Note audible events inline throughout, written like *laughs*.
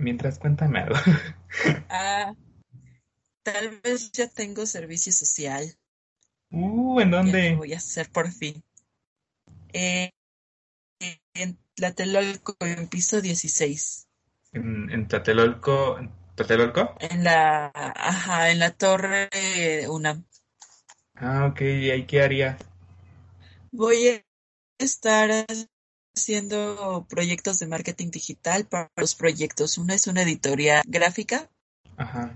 mientras cuéntame algo. Ah, tal vez ya tengo servicio social. Uh, ¿en dónde? lo voy a hacer por fin. Eh, en Tlatelolco, en piso 16. En, en Tlatelolco, ¿en ¿Tlatelolco? En la, ajá, en la torre UNAM. Ah, ok, ¿y ahí qué harías? Voy a estar haciendo proyectos de marketing digital para los proyectos. Uno es una editorial gráfica Ajá.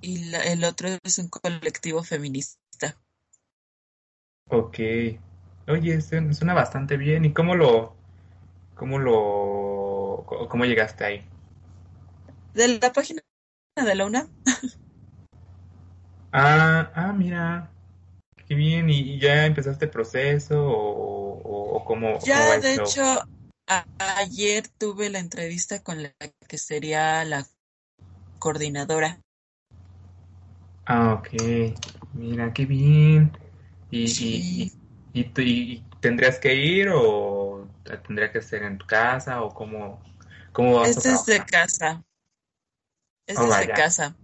y la- el otro es un colectivo feminista. Ok. Oye, suena, suena bastante bien. ¿Y cómo lo, cómo lo, cómo llegaste ahí? De la página de la UNAM. Ah, ah, mira, qué bien. ¿Y, y ya empezaste el proceso o cómo, cómo Ya, el de hecho, ayer tuve la entrevista con la que sería la coordinadora. Ah, ok. Mira, qué bien. ¿Y, y, y, Sí, y, tendrías que ir o tendría que ser en tu casa o cómo, cómo vas a es trabajar? casa. Es Oh, desde vaya. casa.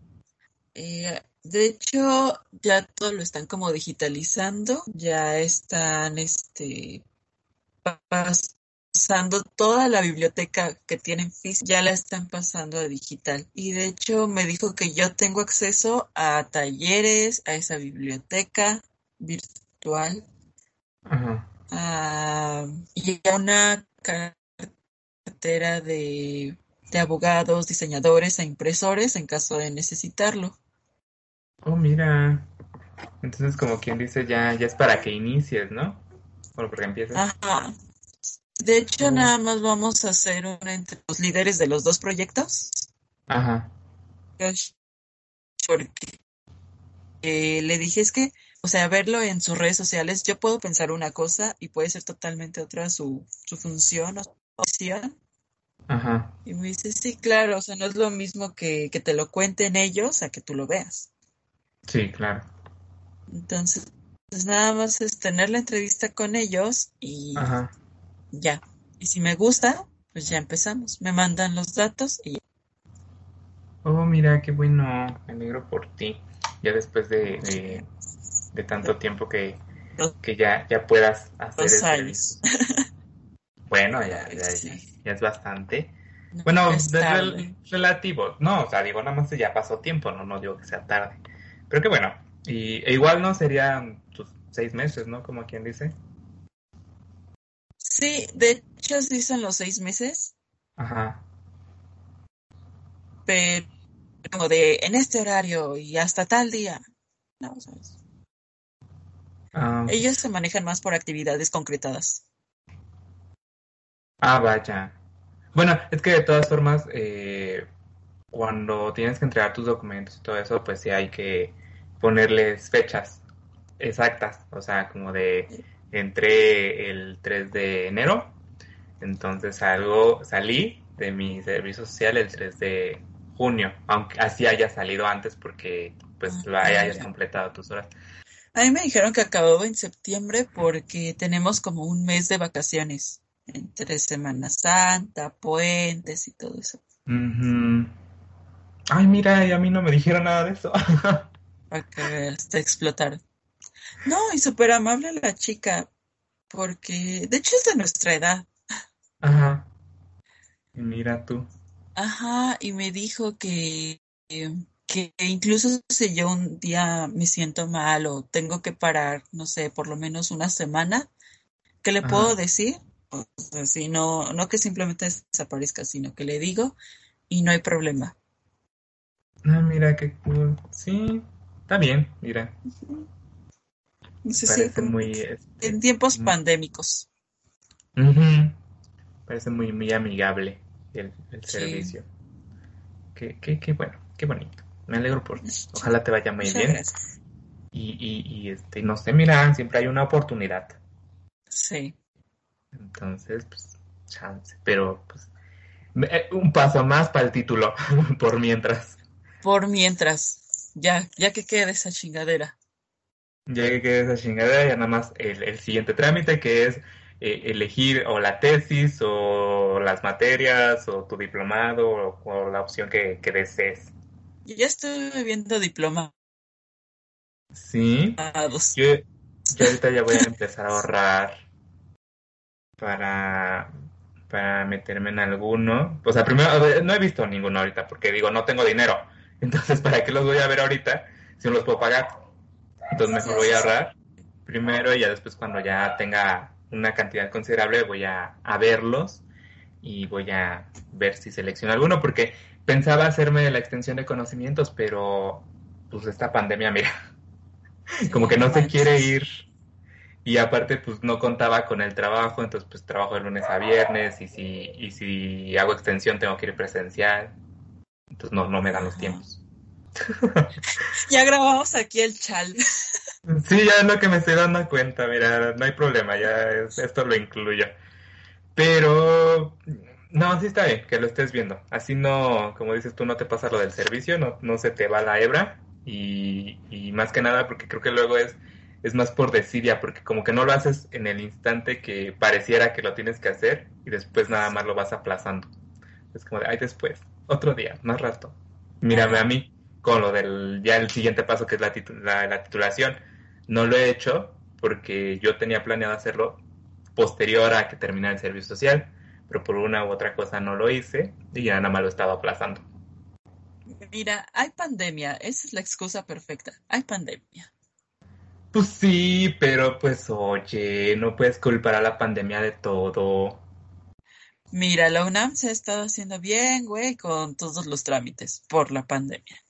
Eh, de hecho, ya todo lo están como digitalizando, ya están este, pasando toda la biblioteca que tienen física, ya la están pasando a digital. Y de hecho me dijo que yo tengo acceso a talleres, a esa biblioteca virtual, Ajá. a- y a una cartera de, de abogados, diseñadores e impresores en caso de necesitarlo. Oh, mira. Entonces, como quien dice, ya, ya es para que inicies, ¿no? Porque empiezas. Ajá. De hecho, nada más vamos a hacer una entre los líderes de los dos proyectos, Ajá. porque eh, le dije es que, o sea, verlo en sus redes sociales, yo puedo pensar una cosa y puede ser totalmente otra su, su función o opción. Ajá. Y me dice, sí, claro, o sea, no es lo mismo que, que te lo cuenten ellos a que tú lo veas. Sí, claro. Entonces, pues nada más es tener la entrevista con ellos y Ajá. ya. Y si me gusta, pues ya empezamos. Me mandan los datos y Oh, mira, qué bueno. Me alegro por ti. Ya después de, de, de tanto tiempo que, dos que ya, ya puedas hacer el años. Bueno, ya, ya, ya, sí, ya es bastante. Bueno, rel- relativo. No, o sea, digo, nada más ya pasó tiempo, no, no digo que sea tarde. Pero que bueno. Y e igual no serían tus seis meses, ¿no? Como quien dice. Sí, de hecho sí son los seis meses, Ajá. pero como de en este horario y hasta tal día. No, ¿sabes? Ah, Ellos se manejan más por actividades concretadas. ah, vaya. Bueno, es que de todas formas, eh, cuando tienes que entregar tus documentos y todo eso, pues sí hay que ponerles fechas exactas. O sea, como de entré el 3 de enero, entonces salgo, salí de mi servicio social el 3 de junio, aunque así haya salido antes porque pues Ah, lo hayas ya. completado tus horas. A mí me dijeron que acababa en septiembre porque tenemos como un mes de vacaciones entre Semana Santa, puentes y todo eso. Ay, mira, y a mí no me dijeron nada de eso. *laughs* Para que veas, te explotaron. No, y súper amable la chica, porque de hecho es de nuestra edad. Ajá. Y Mira tú. Ajá, y me dijo que, que incluso si yo un día me siento mal o tengo que parar, no sé, por lo menos una semana, ¿qué le puedo decir? O sea, si no, no que simplemente desaparezca, sino que le digo y no hay problema. Ah, mira qué cool. Sí, está bien, mira. Sí, Parece muy, este, en tiempos mm, pandémicos. ujú. Parece muy, muy amigable el, el Sí, servicio. Qué, qué, qué bueno, qué bonito. Me alegro por ti. Ojalá te vaya muy muchas bien. gracias. Y, y, y este, no sé, mira, siempre hay una oportunidad. Sí, Entonces, pues, chance. Pero, pues, eh, un paso más para el título, *laughs* por mientras. por mientras, ya, ya que quede esa chingadera. Ya que quede esa chingadera, ya nada más el, el siguiente trámite que es eh, elegir o la tesis o las materias o tu diplomado o, la opción que, que desees. Yo ya estoy viendo diploma. Sí. Yo, yo ahorita ya voy a empezar a ahorrar para, para meterme en alguno. O sea, primero, no he visto ninguno ahorita porque digo, no tengo dinero. Entonces, ¿para qué los voy a ver ahorita si no los puedo pagar? Entonces, mejor voy a ahorrar primero y ya después cuando ya tenga una cantidad considerable voy a, a verlos y voy a ver si selecciono alguno porque pensaba hacerme la extensión de conocimientos, pero pues esta pandemia, mira, como que no se quiere ir. Y aparte pues no contaba con el trabajo, entonces pues trabajo de lunes a viernes y si, y si hago extensión tengo que ir presencial, entonces no, no me dan los tiempos. *laughs* ya grabamos aquí el chal. *laughs* Sí, ya es lo que me estoy dando cuenta, mira, no hay problema, ya esto lo incluyo. Pero no, sí está bien que lo estés viendo. Así no, como dices tú, no te pasa lo del servicio, no, no se te va la hebra. Y, y más que nada porque creo que luego es, es más por desidia, porque como que no lo haces en el instante que pareciera que lo tienes que hacer y después nada más lo vas aplazando. Es como de, ay, después, otro día, más rato. Mírame a mí con lo del, ya el siguiente paso que es la, la, la titulación. No lo he hecho porque yo tenía planeado hacerlo posterior a que terminara el servicio social pero por una u otra cosa no lo hice y ya nada más lo estaba aplazando. Mira, hay pandemia, esa es la excusa perfecta, hay pandemia. Pues sí, pero pues oye, no puedes culpar a la pandemia de todo. Mira, la UNAM se ha estado haciendo bien, güey, con todos los trámites por la pandemia.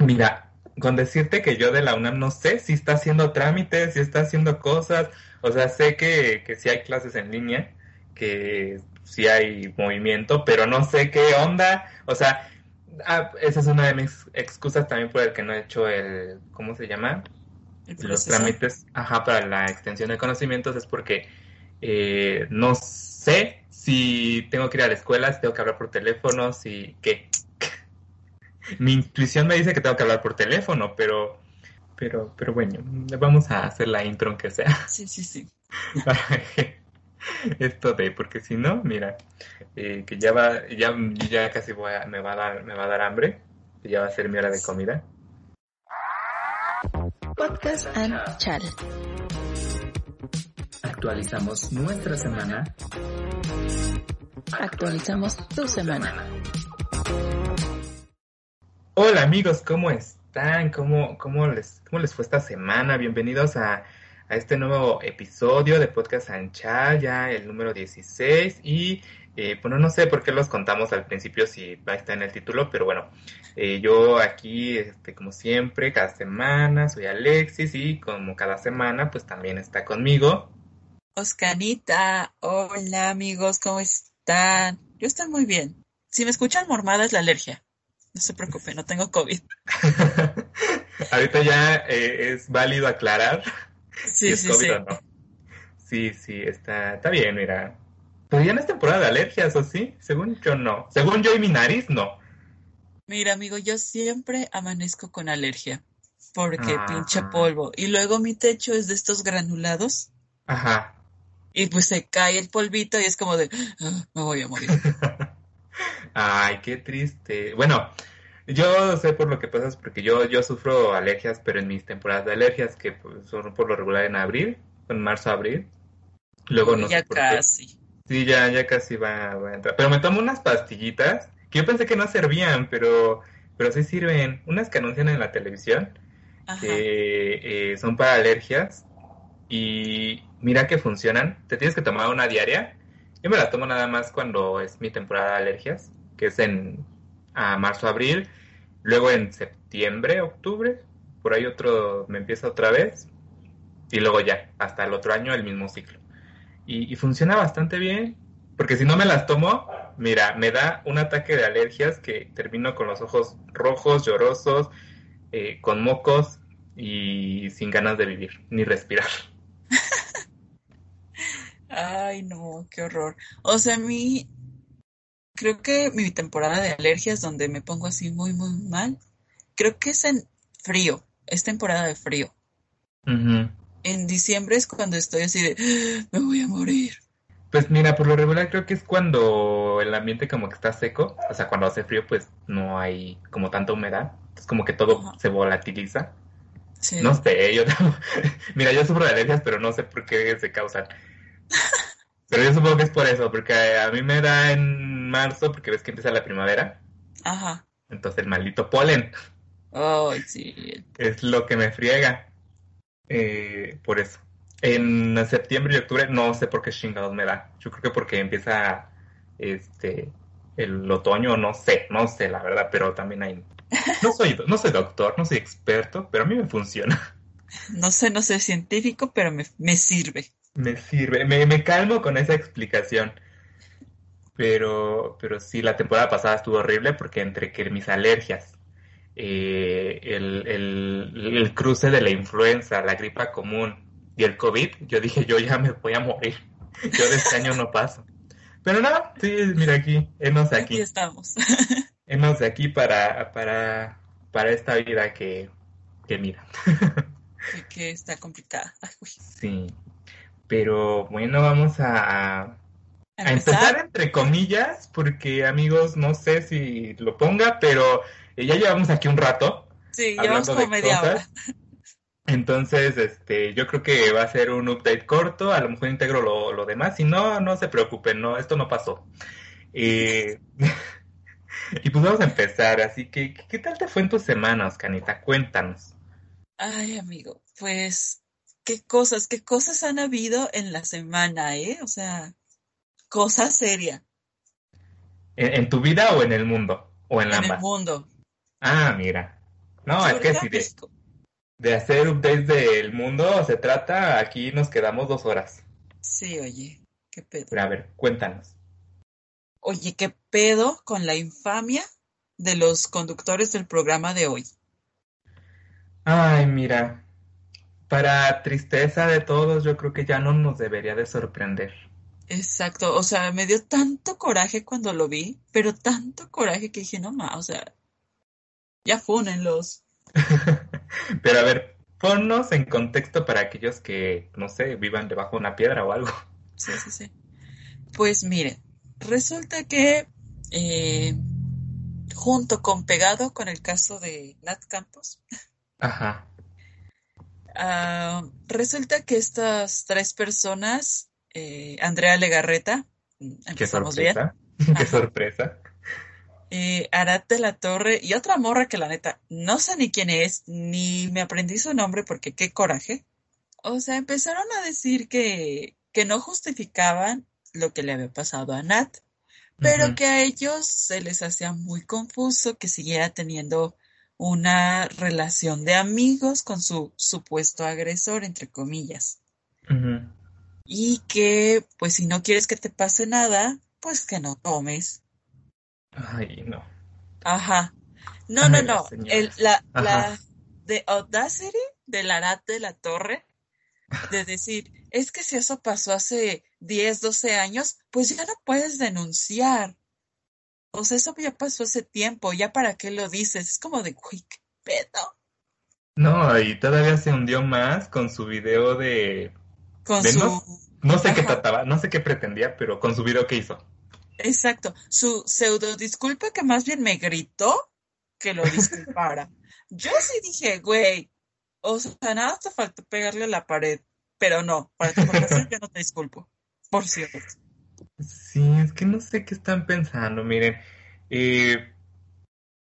Mira, con decirte que yo de la UNAM no sé si está haciendo trámites, si está haciendo cosas, o sea, sé que, que sí hay clases en línea, que sí hay movimiento, pero no sé qué onda. O sea, ah, esa es una de mis excusas también por el que no he hecho el, ¿cómo se llama? Los trámites, ajá, para la extensión de conocimientos es porque eh, no sé si tengo que ir a la escuela, si tengo que hablar por teléfono, si qué. *laughs* Mi intuición me dice que tengo que hablar por teléfono, pero, pero, pero bueno, vamos a hacer la intro aunque sea. *laughs* Sí, sí, sí. *laughs* esto de, porque si no, mira, eh, que ya va, ya, ya casi voy a, me va a dar, me va a dar hambre, que ya va a ser mi hora de comida. Podcast and Chal. Actualizamos nuestra semana. Actualizamos tu semana. Hola amigos, ¿cómo están? ¿Cómo, cómo, les, ¿Cómo les fue esta semana? Bienvenidos a a este nuevo episodio de Podcast Anchal, ya el número 16. Y eh, bueno, no sé por qué los contamos al principio si va a estar en el título, pero bueno, eh, yo aquí, este, como siempre, cada semana soy Alexis y como cada semana, pues también está conmigo. Oscanita, hola amigos, ¿cómo están? Yo estoy muy bien. Si me escuchan mormada es la alergia. No se preocupe, no tengo COVID. *laughs* Ahorita ya eh, es válido aclarar Sí, sí, sí. Sí, sí, está, está bien, mira. Pero ya no es temporada de alergias, ¿o sí? Según yo no. Según yo y mi nariz, no. Mira, amigo, yo siempre amanezco con alergia. Porque ah. pinche polvo. Y luego mi techo es de estos granulados. Ajá. Y pues se cae el polvito y es como de, ah, me voy a morir. *laughs* Ay, qué triste. Bueno, yo sé por lo que pasas porque yo, yo sufro alergias, pero en mis temporadas de alergias, que pues, son por lo regular en abril, en marzo, abril. Luego no ya casi. Sí, ya, ya casi va, a entrar. Pero me tomo unas pastillitas que yo pensé que no servían, pero, pero sí sirven. Unas que anuncian en la televisión, que eh, son para alergias. Y mira que funcionan. Te tienes que tomar una diaria. Yo me las tomo nada más cuando es mi temporada de alergias, que es en a marzo, abril. Luego en septiembre, octubre, por ahí otro, me empieza otra vez. Y luego ya, hasta el otro año el mismo ciclo. Y, funciona bastante bien, porque si no me las tomo, mira, me da un ataque de alergias que termino con los ojos rojos, llorosos, eh, con mocos y sin ganas de vivir, ni respirar. Ay, no, qué horror. O sea, a mí creo que mi temporada de alergias donde me pongo así muy, muy mal, creo que es en frío, es temporada de frío. en diciembre es cuando estoy así de, "Ah, me voy a morir. Pues mira, por lo regular creo que es cuando el ambiente como que está seco, o sea, cuando hace frío pues no hay como tanta humedad, es como que todo se volatiliza. Sí. No sé, yo *laughs* mira, yo sufro de alergias, pero no sé por qué se causan. Pero yo supongo que es por eso, porque a mí me da en marzo, porque ves que empieza la primavera, Ajá. entonces el maldito polen Ay, sí. es lo que me friega. Eh, por eso. En septiembre y octubre no sé por qué chingados me da. Yo creo que porque empieza este el otoño, no sé, no sé la verdad, pero también hay. No soy, no soy doctor, no soy experto, pero a mí me funciona. No sé, no sé científico, pero me, me sirve. Me sirve, me, me calmo con esa explicación. Pero, pero sí, la temporada pasada estuvo horrible porque entre que mis alergias, eh, el, el, el cruce de la influenza, la gripa común y el COVID, yo dije, yo ya me voy a morir. Yo de este año no paso. Pero no, sí, mira aquí, enos Aquí aquí, estamos. *laughs* enos aquí para, para, para esta vida que, que mira. Que, *laughs* que está complicada. Ay. Sí, pero bueno, vamos a, a A a empezar entre comillas, porque amigos, no sé si lo ponga, pero eh, ya llevamos aquí un rato Sí, llevamos como media hora. Entonces, este, yo creo que va a ser un update corto, a lo mejor integro lo, lo demás, si no, no se preocupen, no, esto no pasó. Eh, *laughs* y pues vamos a empezar, así que, ¿qué tal te fue en tus semanas, Canita? Cuéntanos. Ay, amigo, pues, qué cosas, qué cosas han habido en la semana, ¿eh? O sea, cosa seria ¿En, en tu vida o en el mundo? ¿O en en el mundo. Ah, mira. No, es que si de, de hacer updates del mundo se trata, aquí nos quedamos dos horas. Sí, oye, qué pedo. Pero a ver, cuéntanos. Oye, qué pedo con la infamia de los conductores del programa de hoy. Ay, mira, para tristeza de todos, yo creo que ya no nos debería de sorprender. Exacto, o sea, me dio tanto coraje cuando lo vi, pero tanto coraje que dije, no más, o sea, ya fúnenlos. *laughs* Pero a ver, ponnos en contexto para aquellos que, no sé, vivan debajo de una piedra o algo. Sí, sí, sí. Pues mire, resulta que eh, junto con pegado con el caso de Nat Campos, Ajá, ah, resulta que estas tres personas, eh, Andrea Legarreta, mm, qué empezamos bien, sorpresa, *laughs* qué sorpresa. eh, Arat de la Torre y otra morra que la neta no sé ni quién es, ni me aprendí su nombre porque qué coraje. O sea, empezaron a decir que, que no justificaban lo que le había pasado a Nat, pero que a ellos se les hacía muy confuso que siguiera teniendo una relación de amigos con su supuesto agresor, entre comillas. Y que, pues si no quieres que te pase nada, pues que no tomes. Ay, no. Ajá. No, no, Ay, no. El, la, Ajá. la de Audacity de Arat de la Torre, de decir, es que si eso pasó hace 10, 12 años, pues ya no puedes denunciar. O sea, eso ya pasó hace tiempo, ya para qué lo dices. Es como de, uy, qué pedo. No, y todavía se hundió más con su video de, Con de su, no sé qué trataba, no sé qué pretendía, pero con su video que hizo. exacto, su pseudo disculpa que más bien me gritó que lo disculpara. *laughs* Yo sí dije, güey, o sea, nada te faltó pegarle a la pared, pero no, para tu yo no te disculpo, por cierto. Sí, es que no sé qué están pensando. Miren, eh,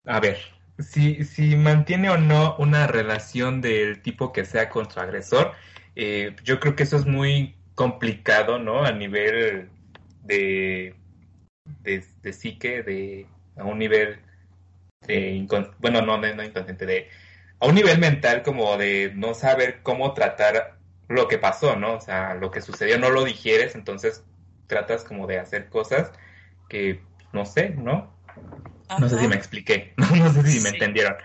a ver, si, si mantiene o no una relación del tipo que sea con su agresor, eh, yo creo que eso es muy complicado, ¿no? A nivel de, de, de psique, de, a un nivel de, bueno, no, no inconsciente, de, a un nivel mental como de no saber cómo tratar lo que pasó, ¿no? O sea, lo que sucedió no lo digieres, entonces tratas como de hacer cosas que no sé, ¿no? No sé si me expliqué, *laughs* no, no sé si me sí, entendieron.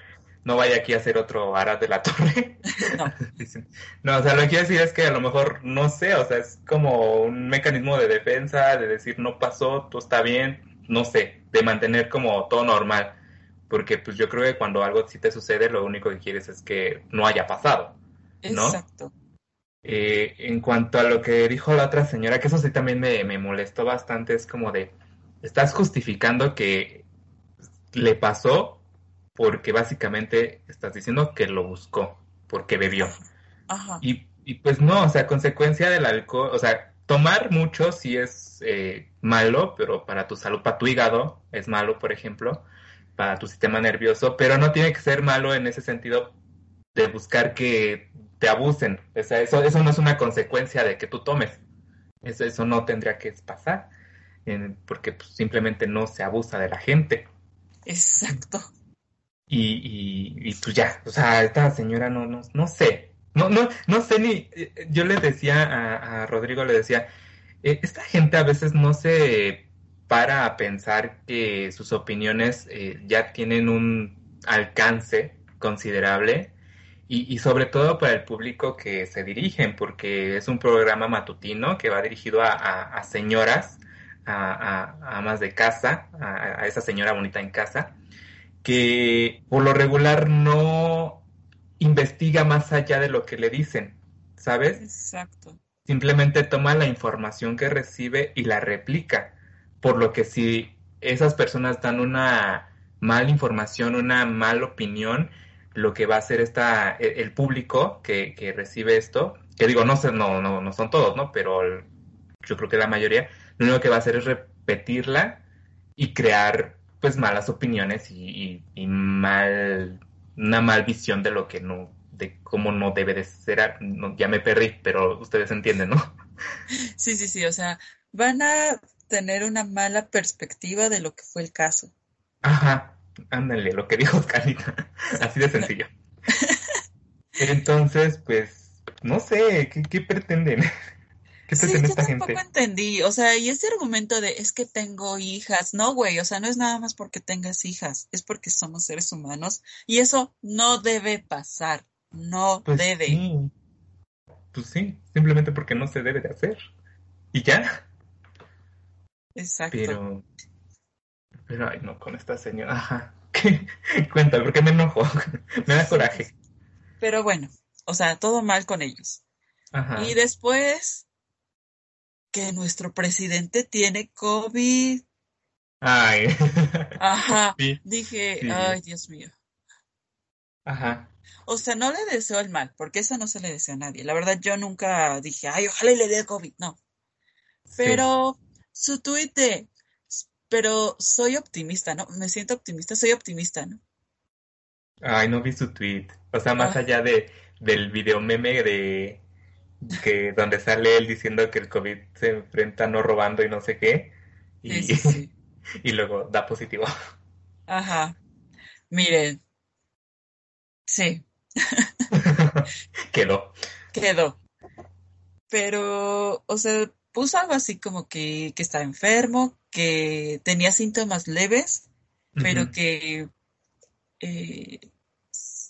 No vaya aquí a hacer otro Arad de la Torre. *laughs* no, *laughs* No, o sea, lo que quiero decir es que a lo mejor, no sé, o sea, es como un mecanismo de defensa, de decir no pasó, todo está bien, no sé, de mantener como todo normal. Porque pues yo creo que cuando algo sí te sucede, lo único que quieres es que no haya pasado, ¿no? exacto. Eh, en cuanto a lo que dijo la otra señora, que eso sí también me, me molestó bastante, es como de, estás justificando que le pasó porque básicamente estás diciendo que lo buscó, porque bebió. Ajá. Y, y pues no, o sea, consecuencia del alcohol, o sea, tomar mucho sí es eh, malo, pero para tu salud, para tu hígado es malo, por ejemplo, para tu sistema nervioso, pero no tiene que ser malo en ese sentido de buscar que te abusen. O sea, eso, eso no es una consecuencia de que tú tomes. Eso, eso no tendría que pasar, porque pues, simplemente no se abusa de la gente. Exacto. Y, y, y pues ya, o sea, esta señora no, no, no sé, no, no, no sé ni, yo le decía a, a Rodrigo, le decía, eh, esta gente a veces no se para a pensar que sus opiniones eh, ya tienen un alcance considerable y, y sobre todo para el público que se dirigen, porque es un programa matutino que va dirigido a, a- a señoras, a, a- amas de casa, a, a esa señora bonita en casa que por lo regular no investiga más allá de lo que le dicen, ¿sabes? Exacto. Simplemente toma la información que recibe y la replica. Por lo que si esas personas dan una mala información, una mala opinión, lo que va a hacer esta, el, el público que, que recibe esto, que digo, no, no, no, no son todos, ¿no? Pero el- yo creo que la mayoría, lo único que va a hacer es repetirla y crear pues malas opiniones y, y- y mal, una mal visión de lo que no, de cómo no debe de ser, no, ya me perdí, pero ustedes entienden, ¿no? Sí, sí, sí. O sea, van a tener una mala perspectiva de lo que fue el caso. Ajá, ándale, lo que dijo Oscarita, *laughs* así de sencillo. Entonces, pues, no sé, ¿qué, qué pretenden? *laughs* ¿Qué Sí, pretende yo esta tampoco gente? entendí. O sea, y ese argumento de es que tengo hijas. No, güey. O sea, no es nada más porque tengas hijas. Es porque somos seres humanos. Y eso no debe pasar. No Pues debe. sí, pues sí, simplemente porque no se debe de hacer. Y ya, Exacto. pero, pero, ay, no, con esta señora, ajá. *laughs* ¿Qué? Cuenta, porque me enojo, *laughs* me da coraje. Pero bueno, o sea, todo mal con ellos. Ajá. Y después que nuestro presidente tiene COVID. Ay, *laughs* Ajá. sí, Dije, sí, ay, Dios mío. ajá. O sea, no le deseo el mal, porque eso no se le desea a nadie. La verdad, yo nunca dije, ay, ojalá y le dé COVID. No. Sí, Pero su tuit de, pero soy optimista, ¿no? Me siento optimista, soy optimista, ¿no? ay, no vi su tweet. O sea, más Ah, allá de, del video meme de que *laughs* donde sale él diciendo que el COVID se enfrenta no robando y no sé qué, sí, y, sí, sí. *laughs* y luego da positivo. Ajá. Miren, sí, *laughs* Quedó. quedó. Pero, o sea, puso algo así como que, que estaba enfermo, que tenía síntomas leves, pero que eh,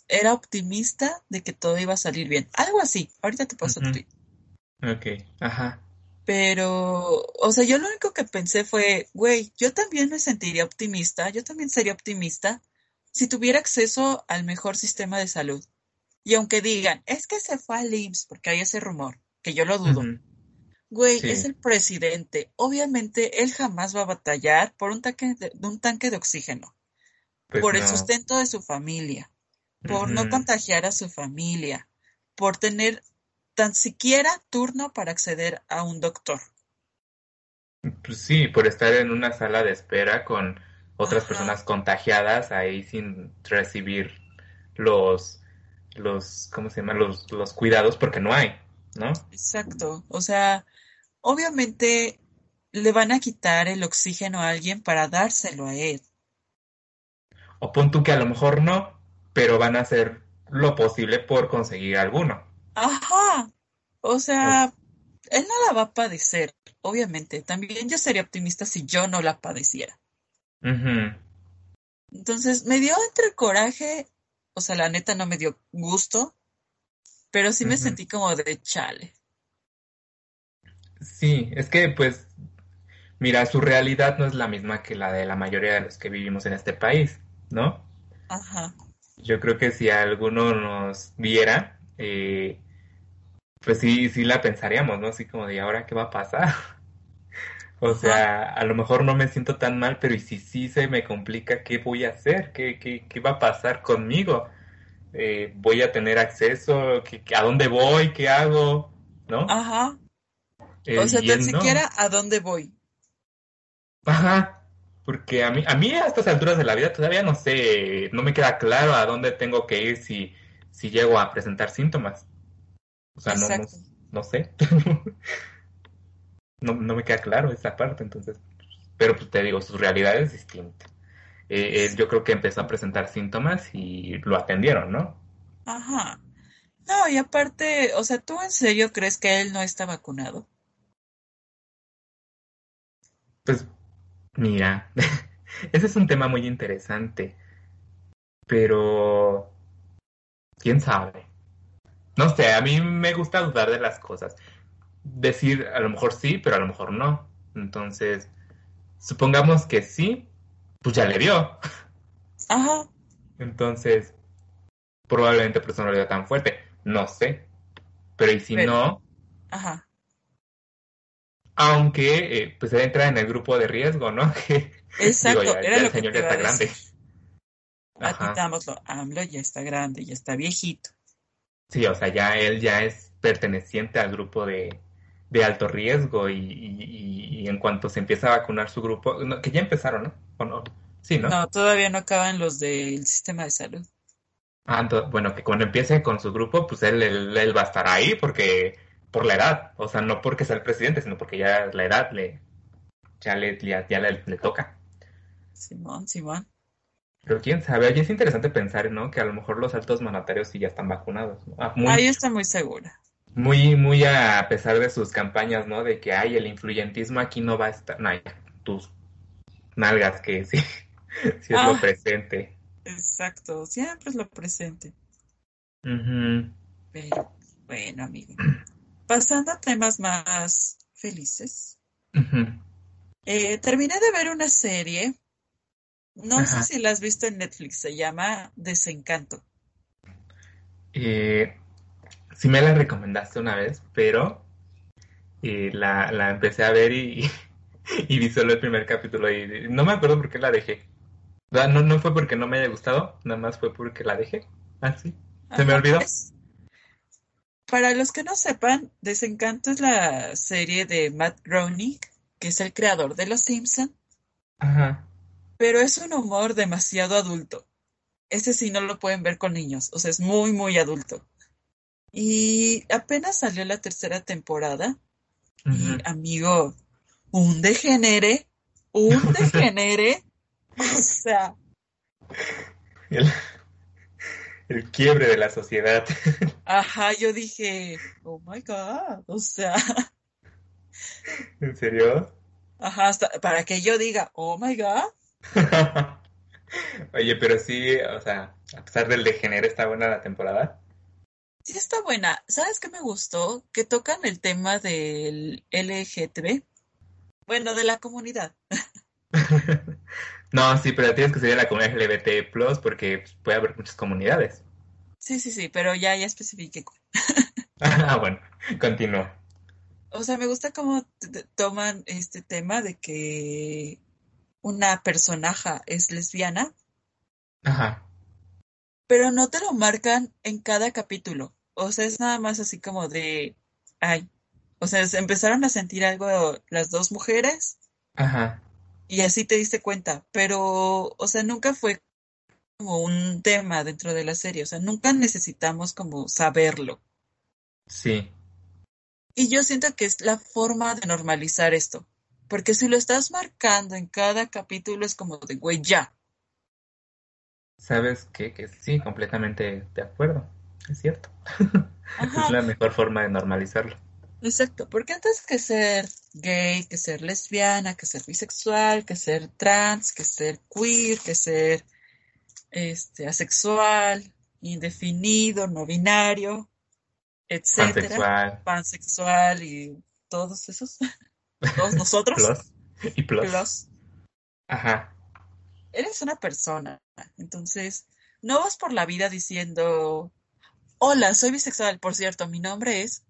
era optimista de que todo iba a salir bien. Algo así. Ahorita te paso el ujú. tweet. Ok, ajá. Pero, o sea, yo lo único que pensé fue, güey, yo también me sentiría optimista, yo también sería optimista si tuviera acceso al mejor sistema de salud. Y aunque digan, es que se fue al IMSS, porque hay ese rumor, que yo lo dudo. Güey, es el presidente. Obviamente, él jamás va a batallar por un tanque de, un tanque de oxígeno, Pues por el sustento de su familia, por no contagiar a su familia, por tener tan siquiera turno para acceder a un doctor. Pues sí, por estar en una sala de espera con otras Ajá, personas contagiadas ahí sin recibir los, los, ¿cómo se llama? Los, los cuidados porque no hay, ¿no? exacto. O sea, obviamente le van a quitar el oxígeno a alguien para dárselo a él. O pon tú que a lo mejor no, pero van a hacer lo posible por conseguir alguno. Ajá. O sea, él no la va a padecer, obviamente. También yo sería optimista si yo no la padeciera. Entonces, me dio entre coraje, o sea, la neta no me dio gusto, pero sí me sentí como de chale. Sí, es que pues, mira, su realidad no es la misma que la de la mayoría de los que vivimos en este país, ¿no? Ajá. Yo creo que si alguno nos viera, eh, pues sí, sí la pensaríamos, ¿no? Así como de, ¿ahora qué va a pasar? *laughs* O sea, a lo mejor no me siento tan mal, pero ¿y si sí se me complica, qué voy a hacer? ¿Qué, qué, qué va a pasar conmigo? Eh, ¿Voy a tener acceso? ¿Qué, a dónde voy? ¿Qué hago? ¿No? Ajá. Eh, o sea, tan siquiera a dónde voy. Ajá. Porque a mí, a mí a estas alturas de la vida todavía no sé, no me queda claro a dónde tengo que ir si, si llego a presentar síntomas. O sea, no, no, no sé. *laughs* no, no me queda claro esa parte, entonces, pero pues te digo, su realidad es distinta. Eh, yo creo que empezó a presentar síntomas y lo atendieron, ¿no? Ajá. No, y aparte, o sea, ¿tú en serio crees que él no está vacunado? Pues, mira, *laughs* ese es un tema muy interesante, pero, ¿quién sabe? No sé, a mí me gusta dudar de las cosas decir a lo mejor sí, pero a lo mejor no. Entonces, supongamos que sí, pues ya le dio. Ajá. Entonces, probablemente por eso no le dio tan fuerte. No sé. Pero y si no. Ajá. Aunque, eh, pues entra en el grupo de riesgo, ¿no? *laughs* Exacto, ya, era lo el que señor te ya está grande. Admitámoslo, AMLO ya está grande, ya está viejito. Sí, o sea, ya él ya es perteneciente al grupo de, de alto riesgo y, y, en cuanto se empieza a vacunar su grupo, que ya empezaron, ¿no? ¿O no? Sí, ¿no? No, todavía no acaban los del sistema de salud. Ah, bueno, que cuando empiece con su grupo, pues él, él, va a estar ahí porque por la edad, o sea, no porque sea el presidente, sino porque ya la edad le ya le, ya, le, toca. Simón, Simón. Pero quién sabe, oye, es interesante pensar, ¿no? Que a lo mejor los altos mandatarios sí ya están vacunados. Ah, Ahí está muy segura muy, muy a pesar de sus campañas, ¿no? De que, ay, el influyentismo aquí no va a estar, no, tus nalgas que sí, *laughs* sí es lo ah. presente. Exacto, siempre es lo presente. Pero, bueno, amigo. Pasando a temas más felices. Eh, terminé de ver una serie. No sé si la has visto en Netflix. Se llama Desencanto. Eh, sí me la recomendaste una vez, pero eh, la, la, empecé a ver y, *laughs* y, vi solo el primer capítulo y no me acuerdo por qué la dejé. No, no fue porque no me haya gustado, nada más fue porque la dejé. Así. Ah, Se me olvidó. Para los que no sepan, Desencanto es la serie de Matt Groening, que es el creador de Los Simpson. Ajá. Pero es un humor demasiado adulto. Ese sí no lo pueden ver con niños, o sea, es muy, muy adulto. Y apenas salió la tercera temporada. Y amigo, un degenere, un *laughs* degenere, o sea. El, el, quiebre de la sociedad. *laughs* Ajá, yo dije, oh my god, o sea. ¿En serio? Ajá, hasta para que yo diga, oh my god. *laughs* Oye, pero sí, o sea, a pesar del degenere, está buena la temporada. Sí, está buena. ¿Sabes qué me gustó? Que tocan el tema del LGTB. Bueno, de la comunidad. *laughs* no, sí, pero tienes que ser de la comunidad LGBT Plus porque puede haber muchas comunidades. Sí, sí, sí, pero ya, ya especifique. *laughs* ah, bueno, continúa. O sea, me gusta cómo toman este tema de que una personaje es lesbiana. Ajá pero no te lo marcan en cada capítulo. O sea, es nada más así como de, ay, o sea, se empezaron a sentir algo las dos mujeres. Ajá. Y así te diste cuenta, pero, o sea, nunca fue como un tema dentro de la serie, o sea, nunca necesitamos como saberlo. Sí. Y yo siento que es la forma de normalizar esto, porque si lo estás marcando en cada capítulo es como de, güey, ya, ¿Sabes qué? Que sí, completamente de acuerdo. Es cierto. *laughs* es la mejor forma de normalizarlo. Exacto, porque antes que ser gay, que ser lesbiana, que ser bisexual, que ser trans, que ser queer, que ser este asexual, indefinido, no binario, etcétera, pansexual, pansexual y todos esos, *laughs* todos nosotros. plus. Y plus. Ajá eres una persona. Entonces, no vas por la vida diciendo, hola, soy bisexual. Por cierto, mi nombre es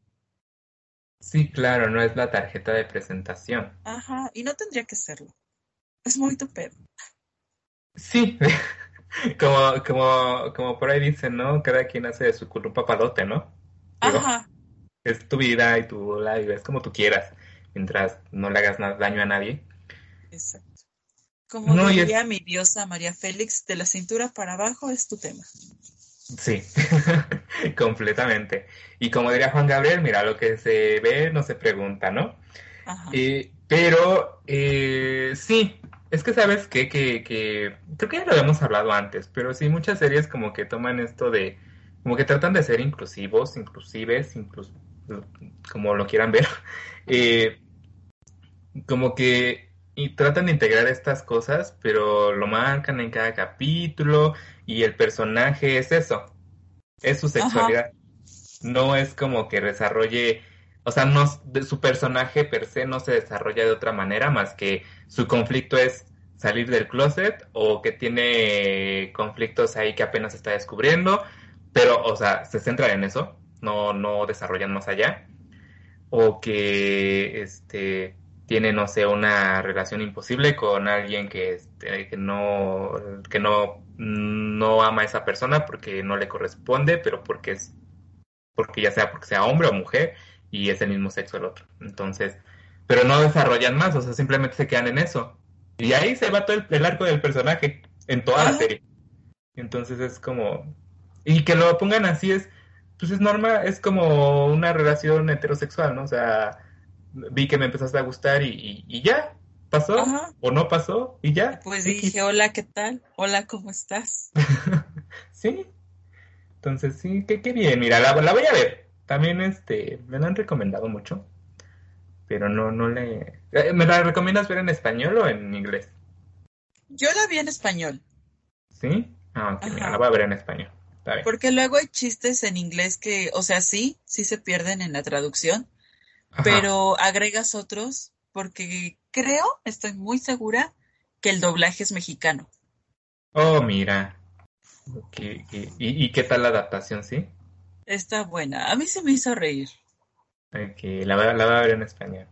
Sí, claro, no es la tarjeta de presentación. Ajá, y no tendría que serlo. Es muy tu pedo. Sí, *laughs* como, como, como por ahí dicen, ¿no? Cada quien hace de su culo un papalote, ¿no? Digo, Ajá, es tu vida y tú la vives como tú quieras, mientras no le hagas nada- daño a nadie. exacto. Como No, es- diría mi diosa María Félix, de la cintura para abajo es tu tema. Sí, *laughs* completamente. Y como diría Juan Gabriel, mira, lo que se ve no se pregunta, ¿no? Ajá. Eh, pero eh, sí, es que sabes qué? que, que creo que ya lo habíamos hablado antes, pero sí, muchas series como que toman esto de, como que tratan de ser inclusivos, inclusives, inclus- como lo quieran ver, *laughs* eh, como que y tratan de integrar estas cosas, pero lo marcan en cada capítulo y el personaje es eso, es su sexualidad. No es como que desarrolle, o sea, no, su personaje per se no se desarrolla de otra manera más que su conflicto es salir del closet o que tiene conflictos ahí que apenas está descubriendo, pero, o sea, se centran en eso, no, no desarrollan más allá, o que, este, tiene, no sé, una relación imposible con alguien que, este, que no, que no, no ama a esa persona porque no le corresponde, pero porque es porque ya sea porque sea hombre o mujer y es el mismo sexo el otro. Entonces, pero no desarrollan más, o sea, simplemente se quedan en eso. Y ahí se va todo el, el arco del personaje en toda la serie. Entonces es como y que lo pongan así es pues es normal, es como una relación heterosexual, ¿no? O sea, vi que me empezaste a gustar y, y, y ya, pasó Ajá. o no pasó y ya. Pues X. dije, hola, ¿qué tal? Hola, ¿cómo estás? *laughs* Sí. Entonces, sí, qué, qué bien. Mira, la, la voy a ver. También, este, me la han recomendado mucho. Pero no, no le... Eh, ¿Me la recomiendas ver en español o en inglés? Yo la vi en español, ¿Sí? Ah, ok, mira, la voy a ver en español. Está bien. porque luego hay chistes en inglés que, o sea, sí, sí se pierden en la traducción, Ajá. pero agregas otros porque creo, estoy muy segura que el doblaje es mexicano. Oh, mira. ¿Y, y, y qué tal la adaptación, sí? Está buena. A mí se me hizo reír. Ok, la, la voy a ver en español.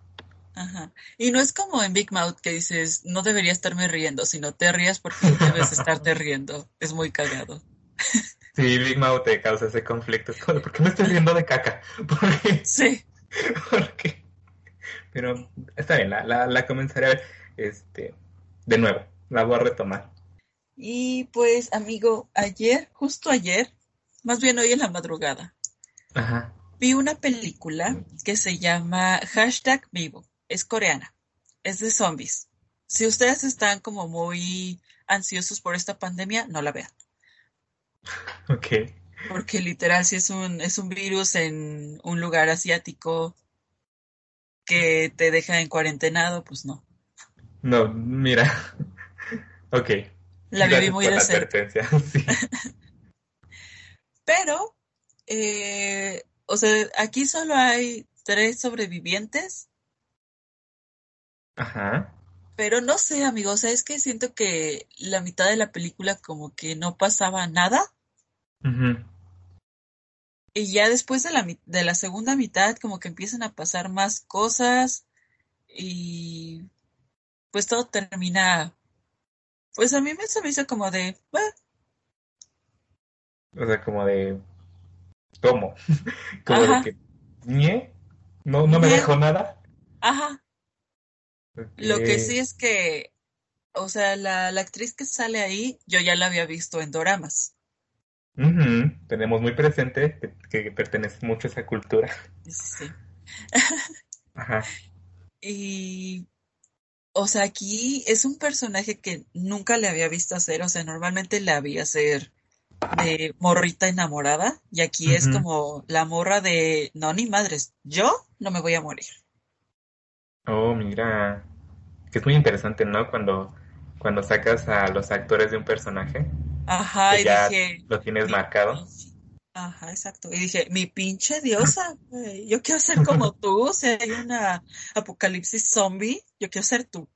Ajá. Y no es como en Big Mouth que dices, no debería estarme riendo, sino te rías porque debes *laughs* estarte riendo. Es muy cagado. Sí, Big Mouth te causa ese conflicto. Es como, ¿por qué me estoy riendo de caca? *laughs* ¿Por qué? Sí. *laughs* ¿Por qué? Pero está bien, la, la, la comenzaré a ver. Este, de nuevo, la voy a retomar. Y pues, amigo, ayer, justo ayer, más bien hoy en la madrugada, Ajá. vi una película que se llama Hashtag Vivo. Es coreana. Es de zombies. Si ustedes están como muy ansiosos por esta pandemia, no la vean. *laughs* Ok. Porque literal, si es un, es un virus en un lugar asiático que te deja en cuarentenado, pues no. No, mira. *laughs* Ok. La viví Gracias muy de cerca. *laughs* Sí. Pero, eh, o sea, aquí solo hay tres sobrevivientes, Ajá. pero no sé, amigo, o sea, es que siento que la mitad de la película como que no pasaba nada. Y ya después de la, de la segunda mitad como que empiezan a pasar más cosas y pues todo termina, pues a mí me, se me hizo como de, "Bah", O sea, como de. ¿Cómo? *laughs* Como Ajá. de que. ¿Nie? No, no me dejó nada. ajá, lo que sí es que, o sea, la, la actriz que sale ahí, yo ya la había visto en doramas. Tenemos muy presente que, que pertenece mucho a esa cultura. Sí. Ajá. *laughs* Y, o sea, aquí es un personaje que nunca le había visto hacer, o sea, normalmente la vi hacer de morrita enamorada, y aquí es como la morra de, no, ni madres, yo no me voy a morir. Oh, mira. Que es muy interesante, ¿no? Cuando, cuando sacas a los actores de un personaje, Ajá, que y ya dije, lo tienes marcado. ajá, exacto, y dije, mi pinche diosa, güey, yo quiero ser como tú, si hay una apocalipsis zombie, yo quiero ser tú.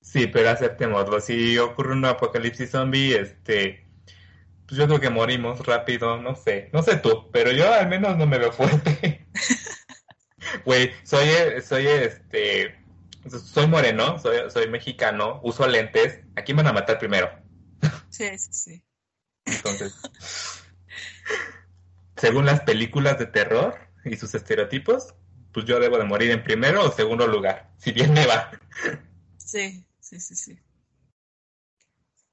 Sí, pero aceptémoslo. Si ocurre un apocalipsis zombie, este, pues yo creo que morimos rápido, no sé, no sé tú, pero yo al menos no me veo fuerte. *laughs* Güey, soy, soy este, soy moreno, soy, soy mexicano, uso lentes. ¿A quién van a matar primero? Sí, sí, sí. Entonces, según las películas de terror y sus estereotipos, pues yo debo de morir en primero o segundo lugar, si bien me va. Sí, sí, sí, sí.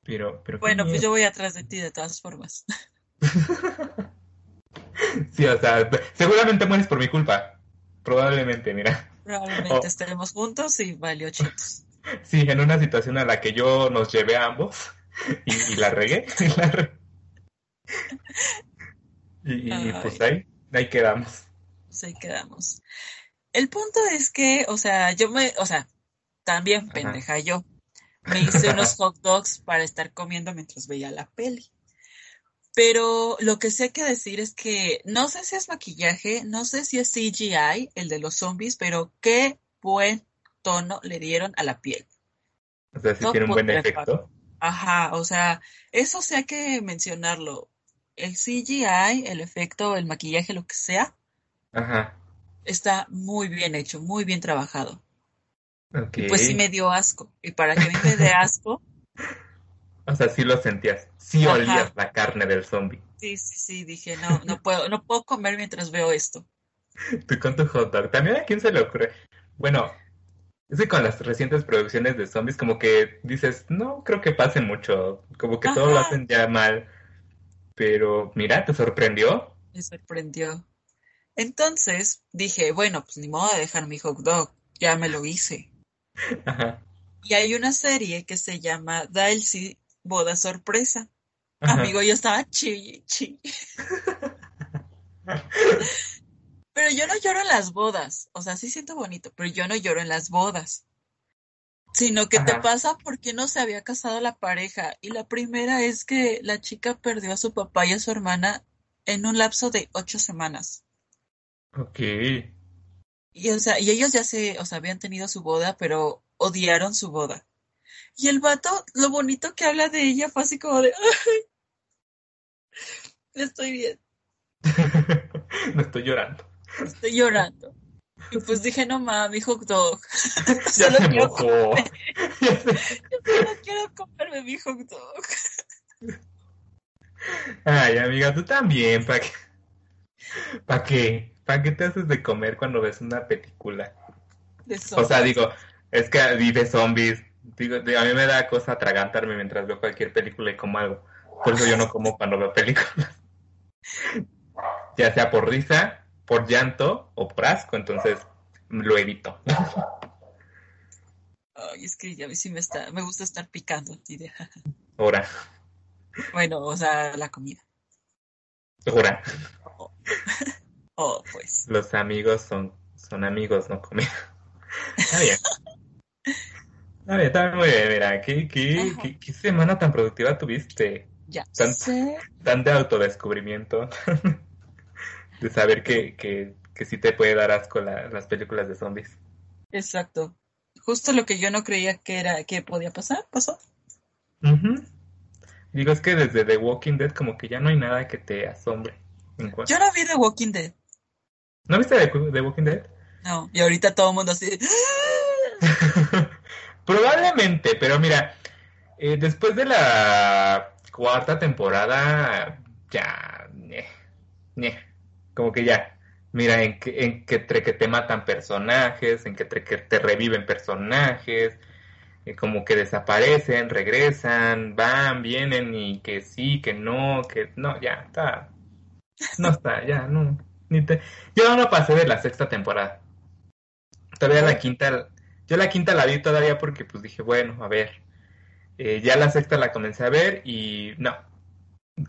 Pero, pero bueno, pues yo voy atrás de ti de todas formas. *laughs* sí, o sea, seguramente mueres por mi culpa. Probablemente, mira. Probablemente estaremos juntos y valió chitos. *laughs* Sí, en una situación a la que yo nos llevé a ambos *laughs* y, la regué. *laughs* Y, pues ahí, ahí quedamos. Pues ahí quedamos. El punto es que, o sea, yo me, o sea, también pendeja yo, me hice unos *laughs* hot dogs para estar comiendo mientras veía la peli. Pero lo que sé que decir es que no sé si es maquillaje, no sé si es CGI, el de los zombies, pero qué buen tono le dieron a la piel. O sea, si tiene un buen efecto. Ajá, o sea, eso sí hay que mencionarlo. El CGI, el efecto, el maquillaje, lo que sea, Ajá. está muy bien hecho, muy bien trabajado. Okay. pues sí me dio asco. Y para que me dé asco. *laughs* o sea, sí lo sentías. Sí olías la carne del zombie. Sí, sí, sí. Dije, no, no puedo, no puedo comer mientras veo esto. *laughs* Tú con tu hot dog. También a quién se le ocurre. Bueno, es que con las recientes producciones de zombies, como que dices, no creo que pase mucho. Como que todo lo hacen ya mal. Pero mira, ¿te sorprendió? Me sorprendió. Entonces dije, bueno, pues ni modo de dejar mi hot dog. Ya me lo hice. *laughs* Y hay una serie que se llama Dalcy Boda Sorpresa. Amigo, yo estaba chi, chi. *laughs* pero yo no lloro en las bodas. O sea, sí siento bonito, pero yo no lloro en las bodas. Sino que te pasa porque no se había casado la pareja. Y la primera es que la chica perdió a su papá y a su hermana en un lapso de ocho semanas. Ok. Y, o sea, y ellos ya se, o sea, habían tenido su boda, pero odiaron su boda. Y el vato, lo bonito que habla de ella fue así como de, ay, estoy bien. *laughs* no estoy llorando. Estoy llorando. Y pues dije, no mames, hot dog. *laughs* ya se mojó. Yo *laughs* solo quiero comerme mi hot dog. Ay, amiga, tú también, ¿para qué? ¿Para qué? ¿Para qué te haces de comer cuando ves una película? o sea, digo, es que vive zombies. Digo, a mí me da cosa atragantarme mientras veo cualquier película y como algo. Por eso yo no como cuando veo películas. *laughs* ya sea por risa, por llanto o por asco, entonces lo evito. Ay, es que ya sí me está, me gusta estar picando. Ahora. Bueno, o sea, la comida. Ahora. Oh, *laughs* pues. Los amigos son, son amigos, no comida. Está bien. Está bien, está muy bien. Mira, ¿qué, qué, qué, semana tan productiva tuviste? Ya tan, sé. Tan de autodescubrimiento. *laughs* de saber que, que, que sí te puede dar asco la, las películas de zombies. Exacto. Justo lo que yo no creía que era que podía pasar, pasó. Digo, es que desde The Walking Dead como que ya no hay nada que te asombre. Yo no vi The Walking Dead. ¿No viste The, Walking Dead? No, y ahorita todo el mundo así. *laughs* Probablemente, pero mira, eh, después de la cuarta temporada, ya, como que ya, mira, en que, en que, que te matan personajes, en que, que te reviven personajes, eh, como que desaparecen, regresan, van, vienen y que sí, que no, que no, ya, está, no está, ya, no. Ni te... Yo no pasé de la sexta temporada. Todavía la quinta, yo la quinta la vi todavía porque pues dije, bueno, a ver. Eh, ya la sexta la comencé a ver y no.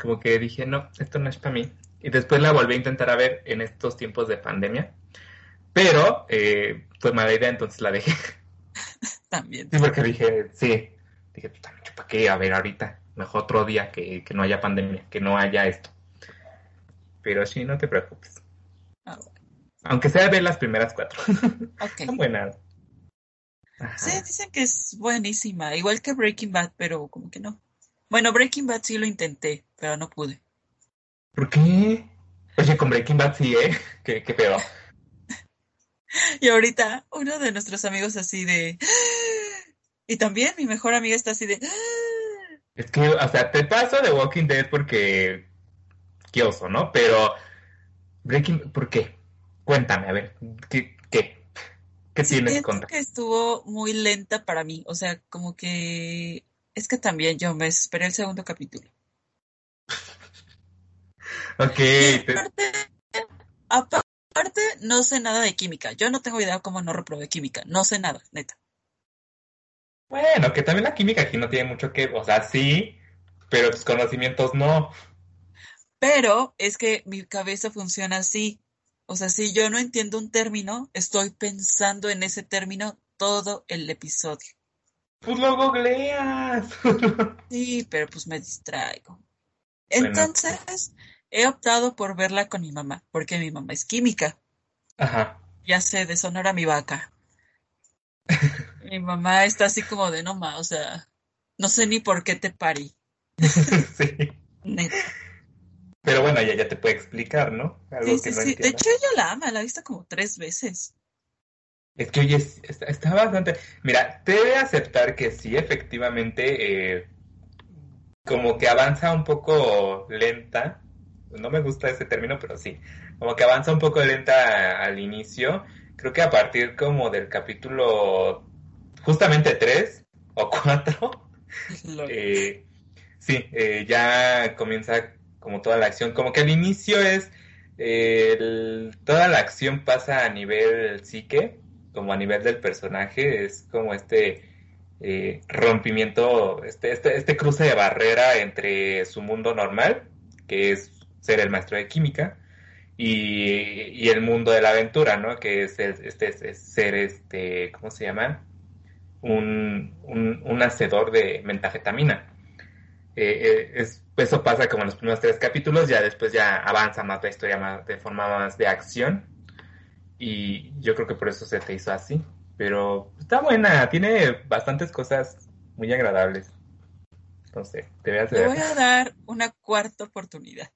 Como que dije, no, esto no es para mí. Y después la volví a intentar a ver en estos tiempos de pandemia. Pero eh, fue mala idea, entonces la dejé. *laughs* También. Sí, porque dije, sí. Dije, ¿para qué? A ver, ahorita. Mejor otro día que, que no haya pandemia, que no haya esto. Pero sí, no te preocupes. Ah, Aunque sea ver las primeras cuatro. Okay. *laughs* Son buenas. Sí, dicen que es buenísima. Igual que Breaking Bad, pero como que no. Bueno, Breaking Bad sí lo intenté, pero no pude. ¿Por qué? Oye, con Breaking Bad sí, ¿eh? *laughs* ¿Qué, qué pedo? Y ahorita uno de nuestros amigos así de... *gasps* Y también mi mejor amiga está así de... *gasps* Es que, o sea, te paso de Walking Dead porque... Qué oso, ¿no? Pero... Breaking... ¿Por qué? Cuéntame, a ver, ¿qué? ¿Qué, ¿Qué Sí, tienes contra? que estuvo muy lenta para mí. O sea, como que... Es que también yo me esperé el segundo capítulo. Ok, aparte, aparte, no sé nada de química. Yo no tengo idea cómo no reprobé química. No sé nada, neta. bueno, que también la química aquí no tiene mucho que... O sea, sí, pero tus conocimientos no. Pero es que mi cabeza funciona así. O sea, si yo no entiendo un término, estoy pensando en ese término todo el episodio. Pues lo googleas. *laughs* Sí, pero pues me distraigo. Bueno. He optado por verla con mi mamá, porque mi mamá es química. Ajá. Ya sé, de Sonora mi vaca. *laughs* Mi mamá está así como de no ma, o sea, no sé ni por qué te parí. *laughs* Sí. Neta. Pero bueno, ella ya te puede explicar, ¿no? Algo Sí, que sí, no sí. De hecho, ella la ama, la ha visto como tres veces. Es que oye, es- está, está bastante. Mira, te he de aceptar que sí, efectivamente, eh, como que avanza un poco lenta. No me gusta ese término, pero sí. Como que avanza un poco lenta al inicio. Creo que a partir como del capítulo justamente 3 o 4, *laughs* Lol. eh, sí, eh, ya comienza como toda la acción. Como que al inicio es, eh, el- toda la acción pasa a nivel psique, como a nivel del personaje, es como este eh, rompimiento, este, este, este cruce de barrera entre su mundo normal, que es ser el maestro de química, y, el mundo de la aventura, ¿no? Que es, el- este, es ser este, ¿cómo se llama? Un, un, un de metafetamina. Eh, eh, es, eso pasa como en los primeros tres capítulos, ya después ya avanza más la historia más, de forma más de acción. Y yo creo que por eso se te hizo así. Pero está buena, tiene bastantes cosas muy agradables. No sé, te veas Le voy a dar una cuarta oportunidad.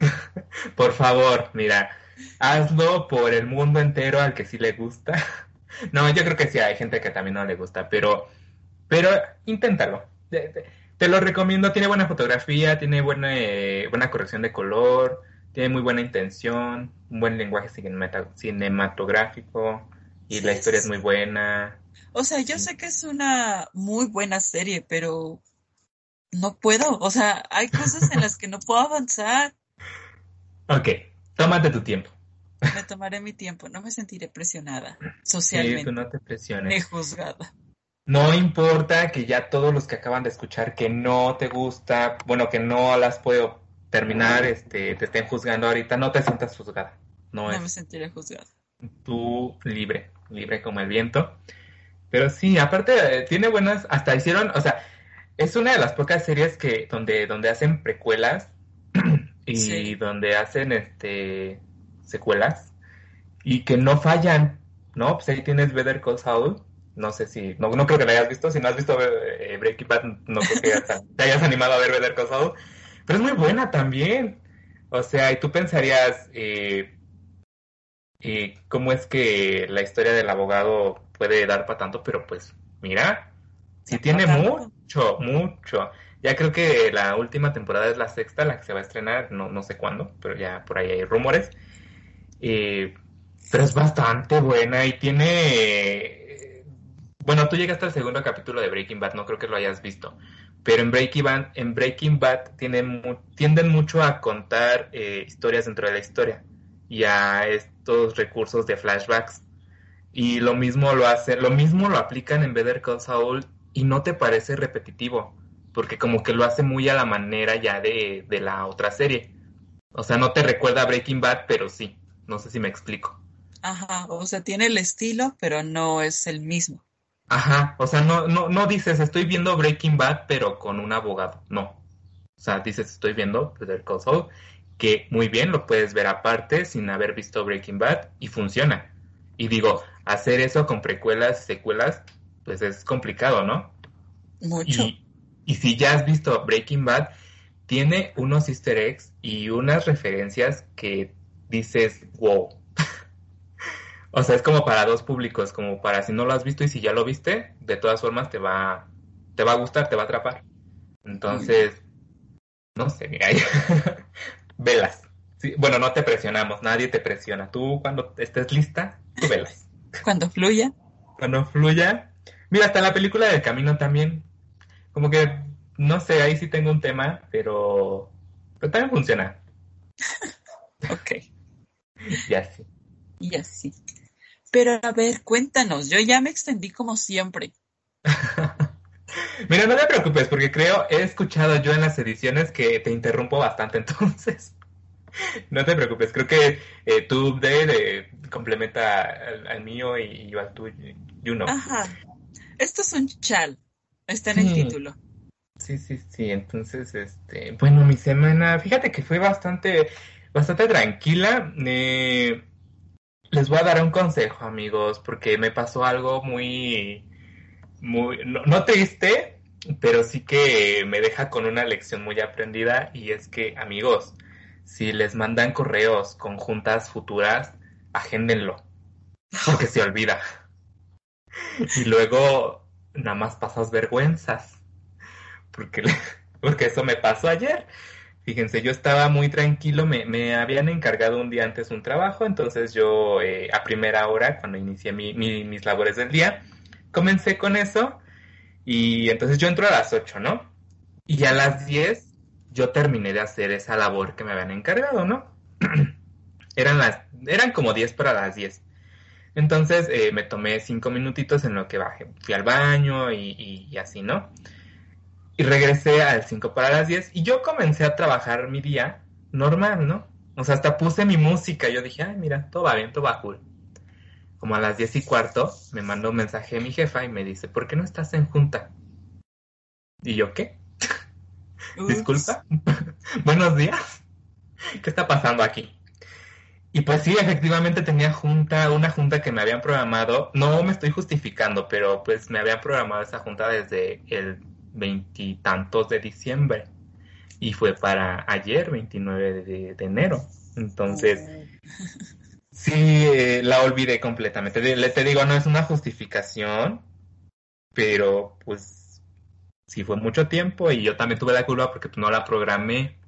*laughs* Por favor, mira, hazlo por el mundo entero al que sí le gusta. *laughs* No, yo creo que sí hay gente que también no le gusta, pero, pero inténtalo. Te, lo recomiendo, tiene buena fotografía, tiene buena, eh, buena corrección de color, tiene muy buena intención, un buen lenguaje cinematográfico y la historia sí, es muy buena. O sea, yo sé que es una muy buena serie, pero no puedo. O sea, hay cosas en las que no puedo avanzar. Ok, tómate tu tiempo. Me tomaré mi tiempo, no me sentiré presionada Sí, socialmente, tú no te ni presiones. juzgada. No importa que ya todos los que acaban de escuchar que no te gusta, bueno, que no las puedo terminar, este, te estén juzgando ahorita, no te sientas juzgada. No No me sentiré juzgada. tú libre, libre como el viento. Pero sí, aparte eh, tiene buenas, hasta hicieron, o sea, es una de las pocas series que donde donde hacen precuelas *clears throat* y Sí. donde hacen este secuelas y que no fallan, ¿no? Pues ahí tienes Better Call Saul. No sé si, no, no creo que la hayas visto. Si no has visto eh, Breaking Bad, no creo que hasta *laughs* te hayas animado a ver Better Call Saul. Pero es muy buena también. O sea, y tú pensarías, eh, eh, ¿cómo es que la historia del abogado puede dar para tanto? Pero pues, mira, sí tiene mucho, mucho. Ya creo que la última temporada es la sexta, la que se va a estrenar, no, no sé cuándo, pero ya por ahí hay rumores. Eh, pero es bastante buena y tiene... Bueno, tú llegaste al segundo capítulo de Breaking Bad, no creo que lo hayas visto, pero en Breaking Bad, en Breaking Bad tienen mu- tienden mucho a contar eh, historias dentro de la historia y a estos recursos de flashbacks. Y lo mismo lo hace, lo mismo lo aplican en Better Call Saul y no te parece repetitivo, porque como que lo hace muy a la manera ya de, de la otra serie. O sea, no te recuerda a Breaking Bad, pero sí. No sé si me explico. Ajá, o sea, tiene el estilo, pero no es el mismo. Ajá, o sea, no, no, no dices estoy viendo Breaking Bad, pero con un abogado. No. O sea, dices estoy viendo Better Call Saul, que muy bien lo puedes ver aparte sin haber visto Breaking Bad y funciona. Y digo, hacer eso con precuelas y secuelas, pues es complicado, ¿no? Mucho. Y, y si ya has visto Breaking Bad, tiene unos easter eggs y unas referencias que dices, wow. *laughs* O sea, es como para dos públicos, como para si no lo has visto y si ya lo viste, de todas formas te va, te va a gustar, te va a atrapar. Entonces, no sé, mira, *laughs* velas. Sí, bueno, no te presionamos, nadie te presiona. Tú cuando estés lista, tú velas. *laughs* Cuando fluya. Cuando fluya. Mira, hasta la película del camino también. Como que, no sé, ahí sí tengo un tema, pero, pero también funciona. *laughs* ok. Y así. Y así. Pero a ver, cuéntanos, yo ya me extendí como siempre. *laughs* Mira, no te preocupes, porque creo, he escuchado yo en las ediciones que te interrumpo bastante, *laughs* entonces. No te preocupes, creo que eh, tu update complementa al, mío y yo al tuyo, you know. Ajá. Esto es un chal, está en el título. Sí, sí, sí, entonces, este, bueno, mi semana, fíjate que fue bastante, bastante tranquila. Eh, les voy a dar un consejo, amigos, porque me pasó algo muy, muy, no, triste, pero sí que me deja con una lección muy aprendida y es que, amigos, si les mandan correos con juntas futuras, agéndenlo, porque se olvida. Y luego nada más pasas vergüenzas, porque, *laughs* porque eso me pasó ayer. Fíjense, yo estaba muy tranquilo, me, me, habían encargado un día antes un trabajo, entonces yo eh, a primera hora, cuando inicié mi, mis labores del día, comencé con eso y entonces yo entro a las 8, ¿no? Y a las 10 yo terminé de hacer esa labor que me habían encargado, ¿no? *clears throat* eran, las, eran como 10 para las 10. Entonces eh, me tomé cinco minutitos en lo que bajé, fui al baño y, y así, ¿no? Y regresé al 5 para las 10 y yo comencé a trabajar mi día normal, ¿no? O sea, hasta puse mi música. Yo dije, ay, mira, todo va bien, todo va cool. Como a las 10 y cuarto, me mandó un mensaje de mi jefa y me dice, ¿por qué no estás en junta? ¿Y yo qué? *laughs* Disculpa. *laughs* Buenos días. ¿Qué está pasando aquí? Y pues sí, efectivamente tenía junta, una junta que me habían programado. No me estoy justificando, pero pues me habían programado esa junta desde el veintitantos de diciembre y fue para ayer, 29 de, enero. Entonces, sí, eh, la olvidé completamente. Le te digo, no es una justificación, pero pues sí fue mucho tiempo y yo también tuve la culpa porque no la programé.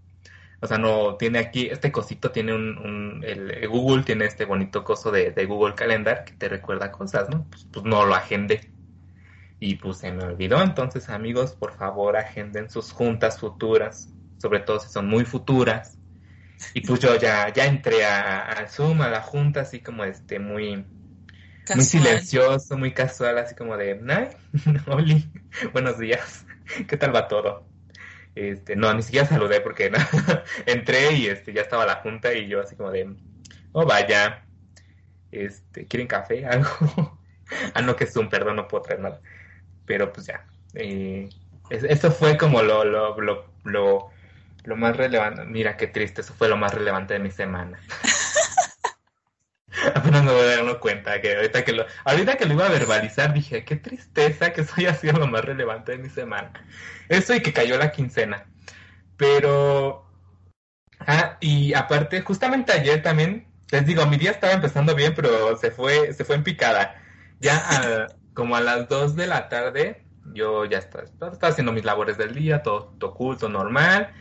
O sea, no tiene aquí, este cosito tiene un, el, Google tiene este bonito coso de, de, Google Calendar que te recuerda cosas, ¿no? Pues, pues no lo agendé. Y pues se me olvidó, entonces amigos, por favor agenden sus juntas futuras, sobre todo si son muy futuras. Y pues yo ya, ya entré a, Zoom, a la junta, así como este, muy, muy silencioso, muy casual, así como de, *laughs* Oli, buenos días, ¿qué tal va todo? Este, no, ni siquiera *laughs* saludé porque *laughs* entré y este, ya estaba la junta y yo así como de, oh vaya, este, ¿quieren café? *laughs* Algo. ah, no, que Zoom, perdón, no puedo traer nada pero pues ya. Eh, eso fue como lo, lo, lo, lo, lo más relevante. Mira qué triste, eso fue lo más relevante de mi semana. *laughs* Apenas me voy a dar cuenta que ahorita que lo, ahorita que lo iba a verbalizar dije, qué tristeza que eso haya sido lo más relevante de mi semana. Eso y que cayó la quincena. Pero, ah, y aparte, justamente ayer también, les digo, mi día estaba empezando bien, pero se fue, se fue en picada. Ya a, como a las 2 de la tarde, yo ya estaba, haciendo mis labores del día, todo, oculto, normal.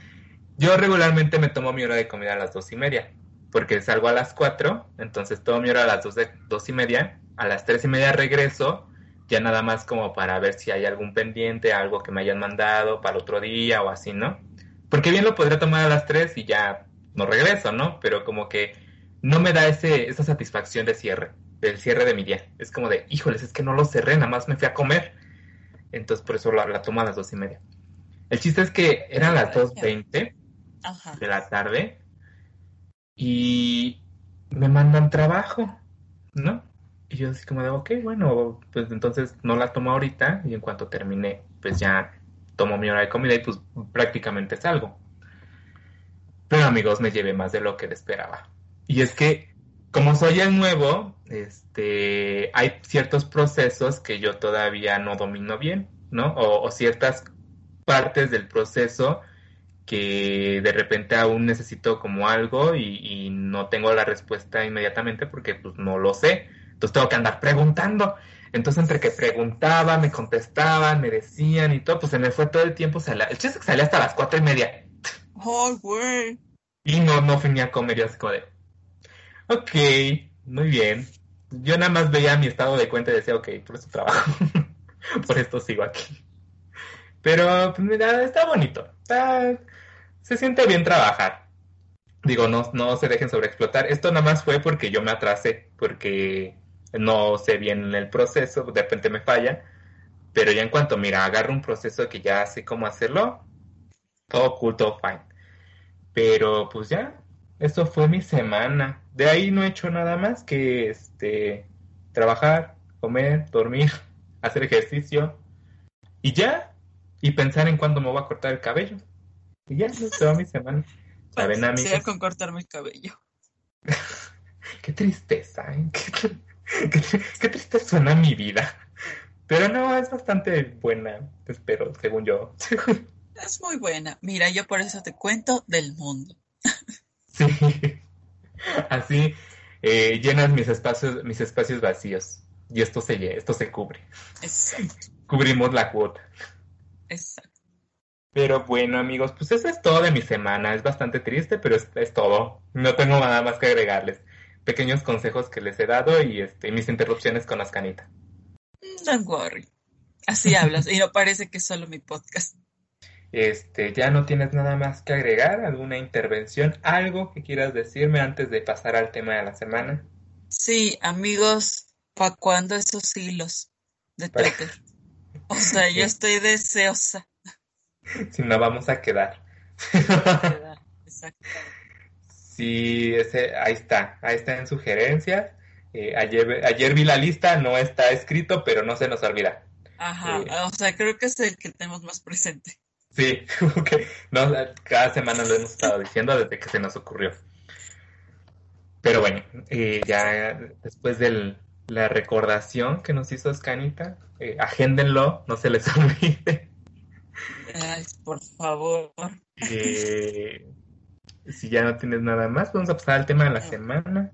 Yo regularmente me tomo mi hora de comida a las dos y media, porque salgo a las 4, entonces tomo mi hora a las dos, de, dos y media, a las tres y media regreso, ya nada más como para ver si hay algún pendiente, algo que me hayan mandado para otro día o así, ¿no? Porque bien lo podría tomar a las 3 y ya no regreso, ¿no? Pero como que no me da ese, esa satisfacción de cierre del cierre de mi día. Es como de, híjoles, es que no lo cerré, nada más me fui a comer. Entonces por eso la, la tomo a las dos y media. El chiste es que eran las 2.20 de la tarde y me mandan trabajo, ¿no? Y yo así como de, ok, bueno, pues entonces no la tomo ahorita y en cuanto termine, pues ya tomo mi hora de comida y pues prácticamente salgo. Pero amigos, me llevé más de lo que esperaba. Y es que como soy el nuevo, este, hay ciertos procesos que yo todavía no domino bien, ¿no? O, ciertas partes del proceso que de repente aún necesito como algo y, no tengo la respuesta inmediatamente porque pues no lo sé, Entonces tengo que andar preguntando. Entonces entre que preguntaba, me contestaban, me decían y todo, pues se me fue todo el tiempo. Salía, el chiste que salía hasta las cuatro y media. ¡Ay, güey! Y no, no venía a comer y así como de, ok, muy bien. Yo nada más veía mi estado de cuenta y decía, ok, por eso trabajo. *laughs* por esto sigo aquí. Pero, pues mira, está bonito. Está, se siente bien trabajar. Digo, no, no se dejen sobreexplotar. Esto nada más fue porque yo me atrasé, porque no sé bien el proceso, de repente me falla. Pero ya en cuanto, mira, agarro un proceso que ya sé cómo hacerlo, todo cool, todo fine. Pero pues ya, eso fue mi semana. De ahí no he hecho nada más que este trabajar, comer, dormir, *laughs* hacer ejercicio y ya. Y pensar en cuándo me voy a cortar el cabello. Y ya, eso fue mi semana. ¿Saben, amigos? con cortarme el cabello. *laughs* qué tristeza, ¿eh? Qué, triste suena mi vida. Pero no, es bastante buena, espero, según yo. *laughs* Es muy buena. Mira, yo por eso te cuento del mundo. *laughs* Sí. Así eh, llenas mis espacios, mis espacios vacíos. Y esto se, esto se cubre. Exacto. Cubrimos la cuota. Exacto. Pero bueno, amigos, pues eso es todo de mi semana. Es bastante triste, pero es, todo. No tengo nada más que agregarles. Pequeños consejos que les he dado y este, mis interrupciones con Ascanita. Don't worry. Así *laughs* hablas y no parece que es solo mi podcast. Este, ¿ya no tienes nada más que agregar? ¿Alguna intervención? ¿Algo que quieras decirme antes de pasar al tema de la semana? Sí, amigos, ¿para cuándo esos hilos de Twitter? O sea, yo *laughs* estoy deseosa. *laughs* Si no, vamos a quedar. Exacto. Sí, ese, ahí está, ahí está en sugerencias. Eh, ayer, ayer vi la lista, no está escrito, pero no se nos olvida. Ajá, eh, o sea, creo que es el que tenemos más presente. Sí, *laughs* okay. no, cada semana lo hemos estado diciendo desde que se nos ocurrió. Pero bueno, eh, ya después de la recordación que nos hizo Scanita, eh, agéndenlo, no se les *laughs* olvide. Ay, por favor. Eh, si ya no tienes nada más, vamos a pasar al tema de la semana.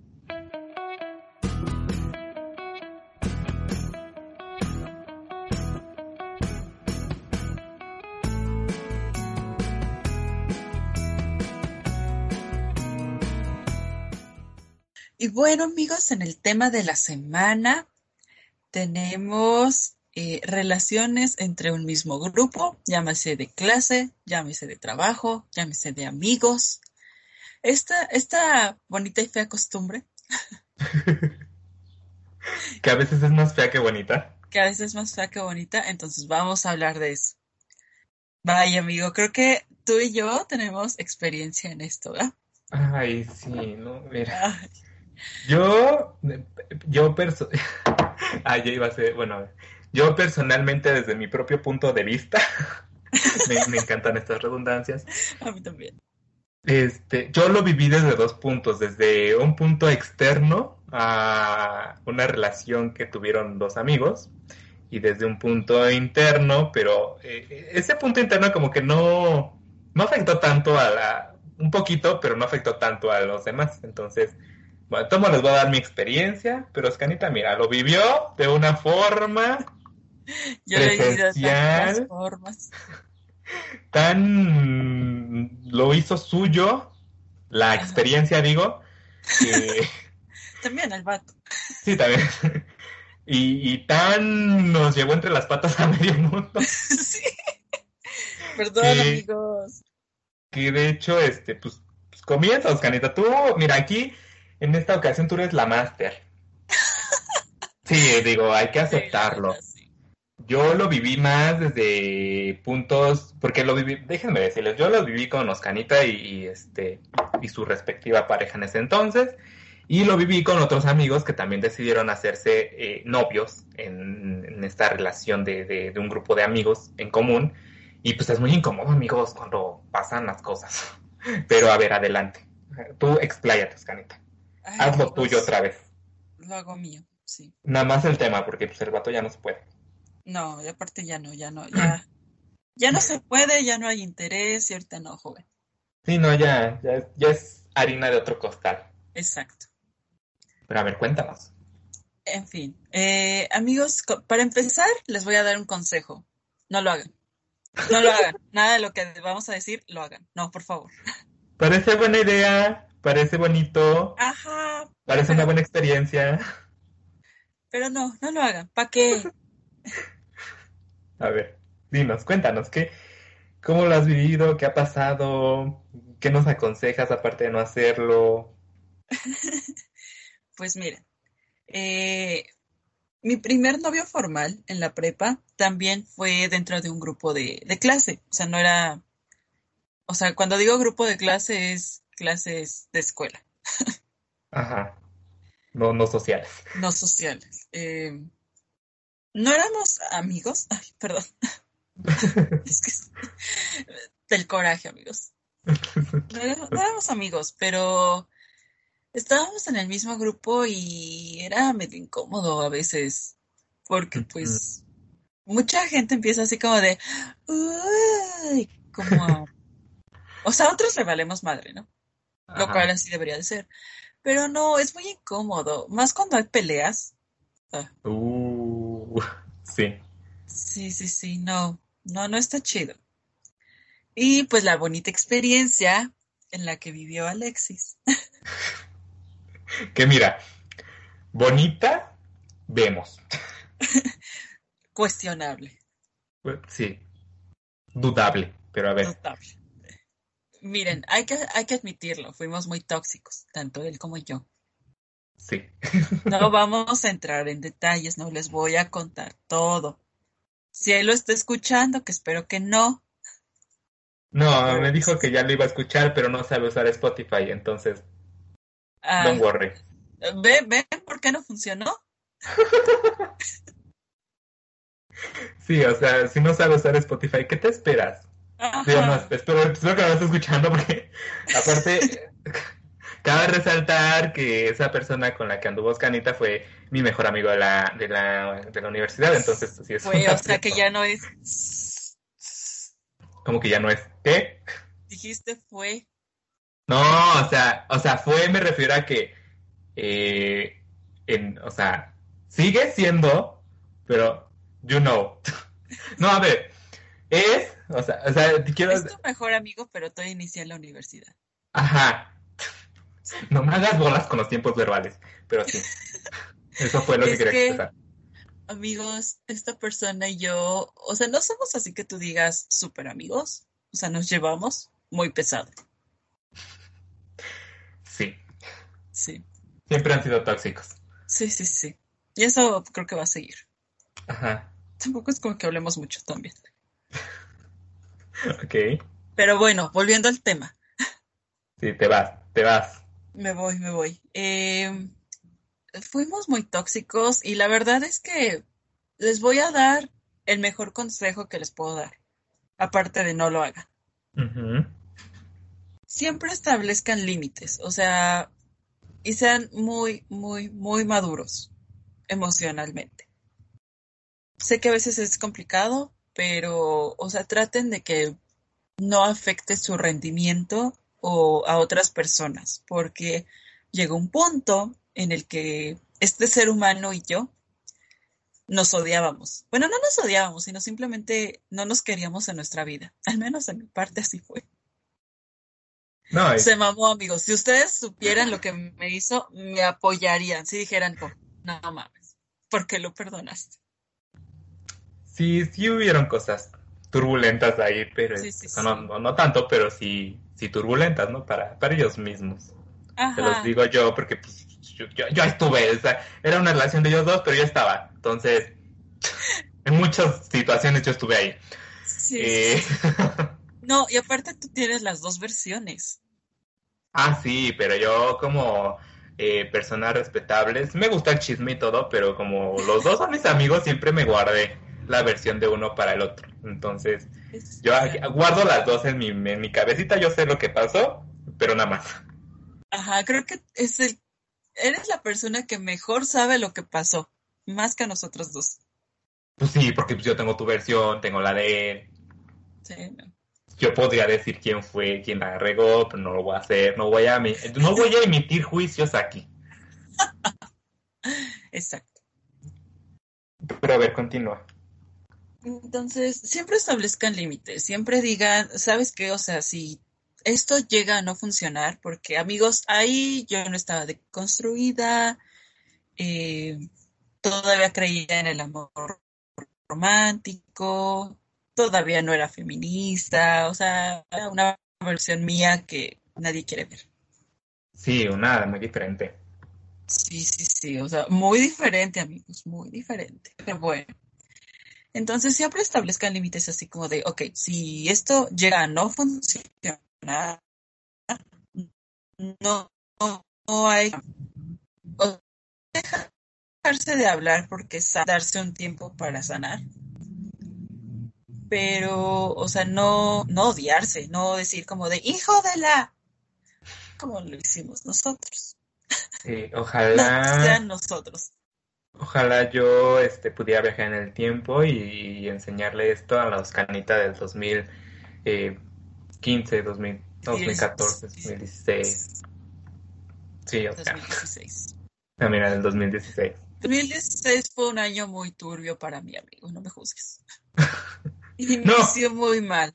Y bueno, amigos, en el tema de la semana tenemos eh, relaciones entre un mismo grupo, llámese de clase, llámese de trabajo, llámese de amigos. Esta, esta bonita y fea costumbre. *laughs* que a veces es más fea que bonita. Que a veces es más fea que bonita, entonces vamos a hablar de eso. Vaya, amigo, creo que tú y yo tenemos experiencia en esto, ¿verdad? Ay, sí, no, mira. Yo, yo perso *laughs* ah, iba a ser, bueno, yo personalmente desde mi propio punto de vista, *laughs* me, encantan estas redundancias. *laughs* A mí también. Este, yo lo viví desde dos puntos, desde un punto externo a una relación que tuvieron dos amigos y desde un punto interno, pero eh, ese punto interno como que no, no afectó tanto a la, un poquito, pero no afectó tanto a los demás. Entonces, bueno, tomo les voy a dar mi experiencia, pero Scanita, mira, lo vivió de una forma Yo presencial, de formas. Tan lo hizo suyo, la experiencia, digo. *laughs* también el vato. Sí, también. Y, y, tan nos llevó entre las patas a medio mundo. *laughs* sí. Perdón, amigos. Que de hecho, este, pues, pues comienza, Oscanita. Tú, mira, aquí en esta ocasión tú eres la máster. *laughs* Sí, digo, hay que aceptarlo. Yo lo viví más desde puntos, porque lo viví, déjenme decirles, yo lo viví con Oscanita y, este y su respectiva pareja en ese entonces, y lo viví con otros amigos que también decidieron hacerse eh, novios en, esta relación de, de, un grupo de amigos en común, y pues es muy incómodo, amigos, cuando pasan las cosas. *laughs* Pero a ver, adelante. Tú expláyate, Oscanita. Haz lo tuyo otra vez. Lo hago mío, sí. Nada más el tema, porque pues el vato ya no se puede. No, y aparte ya no, ya no, ya, ya no se puede, ya no hay interés y ahorita no, joven. Sí, no, ya, ya, es harina de otro costal. Exacto. Pero a ver, cuéntanos. En fin, eh, amigos, para empezar, les voy a dar un consejo. No lo hagan. No lo hagan. *laughs* Nada de lo que vamos a decir, lo hagan. No, por favor. Parece buena idea, parece bonito. Ajá. Parece una buena experiencia. Pero no, no lo hagan. ¿Para qué? *laughs* A ver, dinos, cuéntanos, ¿qué, ¿cómo lo has vivido? ¿Qué ha pasado? ¿Qué nos aconsejas aparte de no hacerlo? *laughs* pues miren, eh, mi primer novio formal en la prepa también fue dentro de un grupo de, de, clase. O sea, no era. O sea, cuando digo grupo de clase es clases de escuela. Ajá. No, no sociales. No sociales. Eh, no éramos amigos. *laughs* Ay, perdón. *laughs* es que del coraje, amigos. No éramos, no éramos amigos, pero estábamos en el mismo grupo y era medio incómodo a veces, porque pues mucha gente empieza así como de, Uy, como, o sea, a otros le valemos madre, ¿no? Lo Ajá. cual así debería de ser. Pero no, es muy incómodo, más cuando hay peleas. Ah, Uh, sí. sí, sí, sí, no, no, no está chido. Y pues la bonita experiencia en la que vivió Alexis. *laughs* Que mira, bonita, vemos. *laughs* Cuestionable. Sí. Dudable, pero a ver. Notable. Miren, hay que, hay que admitirlo, fuimos muy tóxicos, tanto él como yo. Sí. *laughs* No vamos a entrar en detalles, no les voy a contar todo. Si él lo está escuchando, que espero que no. No, me dijo que ya lo iba a escuchar, pero no sabe usar Spotify, entonces, ah, don't worry. ¿Ven, ven por qué no funcionó? *laughs* Sí, o sea, si no sabe usar Spotify, ¿qué te esperas? Digo, no, espero, espero que lo estés escuchando porque, aparte, *laughs* cabe resaltar que esa persona con la que anduvo Oscanita fue mi mejor amigo de la, de la, de la universidad, entonces, pues, sí es Fue, un o sea que ya no es. Como que ya no es, ¿qué? Dijiste fue. No, o sea, o sea, fue, me refiero a que, eh, en, o sea, sigue siendo, pero, you know. *laughs* No, a ver, es, o sea, o sea, quiero, Es tu mejor amigo, pero todavía inicié en la universidad. ajá, *laughs* no me hagas bolas con los tiempos verbales, pero sí, eso fue lo que quería que- expresar. Amigos, esta persona y yo, o sea, no somos así que tú digas súper amigos. O sea, nos llevamos muy pesado. Sí, Sí, siempre han sido tóxicos. sí, sí, sí. Y eso creo que va a seguir. Ajá, Tampoco es como que hablemos mucho también. *laughs* ok, Pero bueno, volviendo al tema. sí, te vas, te vas. Me voy, me voy. Eh, fuimos muy tóxicos y la verdad es que les voy a dar el mejor consejo que les puedo dar. Aparte de no lo hagan. Siempre establezcan límites, o sea, y sean muy, muy, muy maduros emocionalmente. Sé que a veces es complicado, pero, o sea, traten de que no afecte su rendimiento o a otras personas, porque llega un punto en el que este ser humano y yo nos odiábamos. Bueno, no nos odiábamos, sino simplemente no nos queríamos en nuestra vida. *laughs* Al menos en mi parte así fue. No, Se mamó, amigos. Si ustedes supieran lo que me hizo, me apoyarían. Si dijeran, "Oh, no mames, ¿por qué lo perdonaste? sí, sí hubieron cosas turbulentas ahí, pero Sí, sí, o sea, no, sí. no, no tanto, pero sí, sí turbulentas, ¿no? Para, para ellos mismos. Te los Ajá. digo yo porque pues, yo, yo, yo estuve, o sea, era una relación de ellos dos, pero yo estaba. Entonces, *laughs* en muchas situaciones yo estuve ahí. Sí, Eh, sí, *laughs* sí. No, y aparte tú tienes las dos versiones. ah, sí, pero yo como eh, persona respetable, sí me gusta el chisme y todo, pero como los dos son mis amigos, siempre me guardé la versión de uno para el otro. Entonces, Es- yo guardo las dos en mi, en mi cabecita, yo sé lo que pasó, pero nada más. Ajá, creo que es el, eres la persona que mejor sabe lo que pasó, más que nosotros dos. Pues sí, porque yo tengo tu versión, tengo la de él. Sí, no. Yo podría decir quién fue, quién la regó, pero no lo voy a hacer, no voy a, no voy a emitir juicios aquí. *laughs* Exacto. Pero a ver, continúa. Entonces, siempre establezcan límites, siempre digan, ¿sabes qué? O sea, si esto llega a no funcionar, porque amigos, ahí yo no estaba deconstruida, eh, todavía creía en el amor romántico, todavía no era feminista, o sea, era una versión mía que nadie quiere ver. Sí, una muy diferente. Sí, sí, sí, o sea, muy diferente, amigos, muy diferente. Pero bueno. Entonces siempre establezcan límites así como de, ok, si esto llega a no funcionar, no, no, no hay o dejarse de hablar porque es darse un tiempo para sanar. Pero, o sea, no, no odiarse, no decir como de hijo de la como lo hicimos nosotros. Sí, ojalá. *laughs* No sean nosotros. Ojalá yo este, pudiera viajar en el tiempo y, enseñarle esto a los canitas del 2015, 2000, 2014, 2016. Sí, o sea. 2016. Ah, mira, del 2016. 2016 fue un año muy turbio para mí, amigo, no me juzgues. *laughs* Inició muy mal.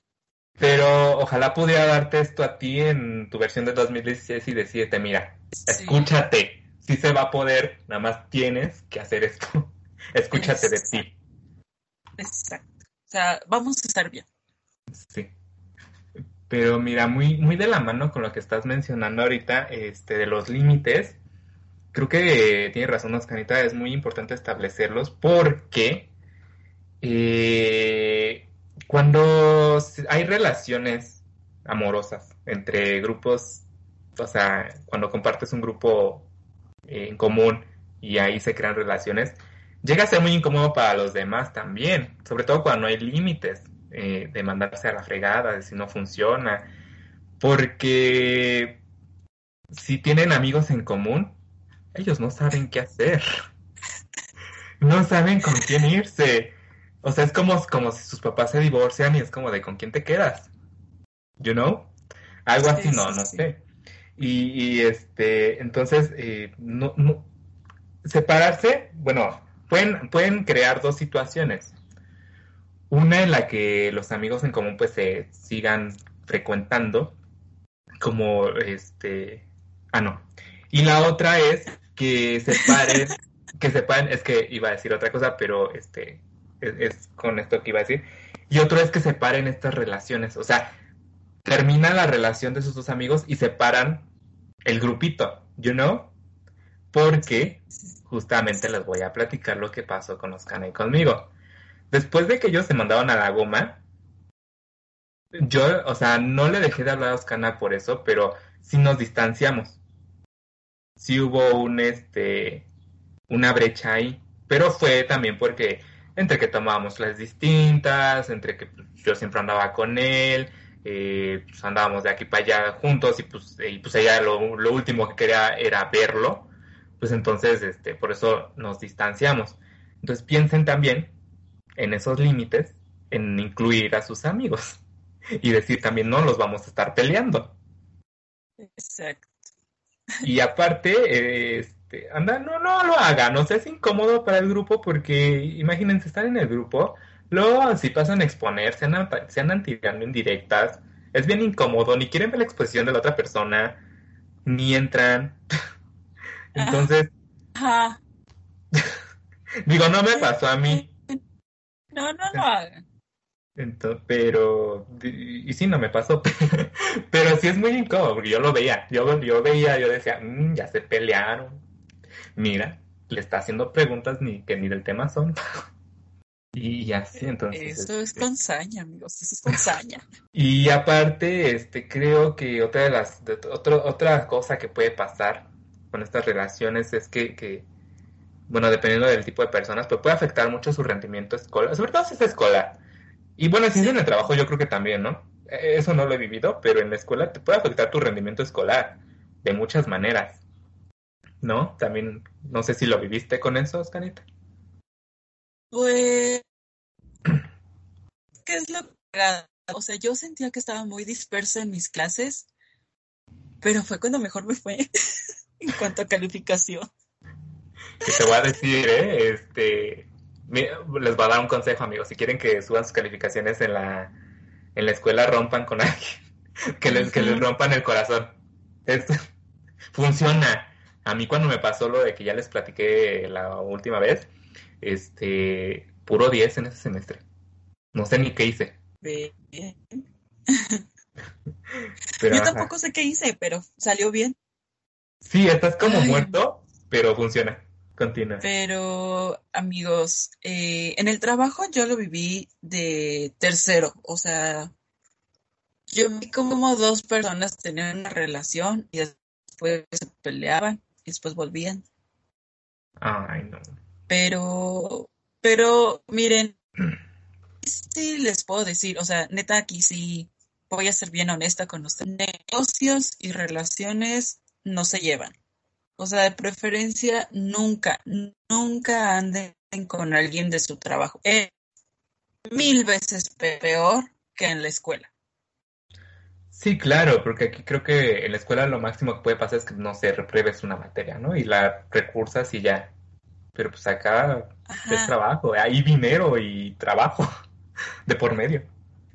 Pero ojalá pudiera darte esto a ti en tu versión de 2016 y decirte, mira, escúchate, si se va a poder, nada más tienes que hacer esto. *laughs* escúchate de ti. Exacto. O sea, vamos a estar bien. Sí. Pero mira, muy, muy de la mano con lo que estás mencionando ahorita, este, de los límites, creo que tiene razón Oscarita, es muy importante establecerlos porque eh, cuando hay relaciones amorosas entre grupos, o sea, cuando compartes un grupo eh, en común y ahí se crean relaciones, llega a ser muy incómodo para los demás también, sobre todo cuando no hay límites eh, de mandarse a la fregada, de si no funciona, porque si tienen amigos en común, ellos no saben qué hacer, *laughs* no saben con quién irse o sea, es como, como si sus papás se divorcian y es como de con quién te quedas. You know? Algo así, no, no sé. Y, este, entonces, eh, no, no, separarse, bueno, pueden, pueden crear dos situaciones. Una en la que los amigos en común pues se sigan frecuentando, como este, ah no. Y la otra es que separen, *laughs* que sepan, es que iba a decir otra cosa, pero este, es, con esto que iba a decir. Y otro es que separen estas relaciones, o sea, termina la relación de sus dos amigos y separan el grupito, you know? Porque justamente les voy a platicar lo que pasó con los Cana y conmigo. Después de que ellos se mandaron a la goma, yo, o sea, no le dejé de hablar a Oscana por eso, pero sí nos distanciamos. Sí hubo un, este, una brecha ahí, pero fue también porque entre que tomábamos las distintas, entre que yo siempre andaba con él, eh, pues andábamos de aquí para allá juntos y pues, y pues ella lo, último que quería era verlo, pues entonces este, por eso nos distanciamos. Entonces piensen también en esos límites, en incluir a sus amigos y decir también no los vamos a estar peleando. Exacto. Y aparte, eh, este, anda, no, no lo haga, no sé, es incómodo para el grupo porque imagínense estar en el grupo, luego si pasan a exponer, se andan, se andan tirando indirectas, es bien incómodo, ni quieren ver la exposición de la otra persona, ni entran. *laughs* Entonces, *laughs* digo, no me pasó a mí. *laughs* No, no lo hagan. Entonces, pero, y sí, no me pasó, pero sí es muy incómodo, porque yo lo veía, yo, yo veía, yo decía, mm, ya se pelearon, mira, le está haciendo preguntas ni que ni del tema son. Y así, entonces. Eso es este con saña, amigos, eso es con saña. *laughs* y aparte, este, creo que otra de las, otra cosa que puede pasar con estas relaciones es que, que, bueno, dependiendo del tipo de personas, pues puede afectar mucho su rendimiento escolar, sobre todo si es escolar. Y bueno, si es en el trabajo, yo creo que también, ¿no? E, eso no lo he vivido, pero en la escuela te puede afectar tu rendimiento escolar de muchas maneras. ¿no? También, no sé si lo viviste con eso, Oscarita. Pues, ¿qué es lo que... O sea, yo sentía que estaba muy dispersa en mis clases, pero fue cuando mejor me fue *laughs* en cuanto a calificación. Que te voy a decir, ¿eh? Este, les voy a dar un consejo, amigos. Si quieren que suban sus calificaciones en la, en la escuela, rompan con alguien. *laughs* que, les, que les rompan el corazón. Esto funciona. A mí cuando me pasó lo de que ya les platiqué la última vez, este, puro 10 en ese semestre. No sé ni qué hice. *laughs* Yo tampoco sé qué hice, pero salió bien. Sí, estás como muerto, pero funciona. Continúa. Pero, amigos, eh, en el trabajo yo lo viví de tercero. O sea, yo vi como dos personas tenían una relación y después se peleaban y después volvían. Ay, no. Pero, pero, miren, sí les puedo decir, o sea, neta, aquí sí voy a ser bien honesta con ustedes. Negocios y relaciones no se llevan. O sea, de preferencia, nunca, nunca anden con alguien de su trabajo. Es mil veces peor que en la escuela. Sí, claro, porque aquí creo que en la escuela lo máximo que puede pasar es que no se repruebes una materia, ¿no? Y la recursas y ya. Pero pues acá es trabajo, hay dinero y trabajo *laughs* de por medio.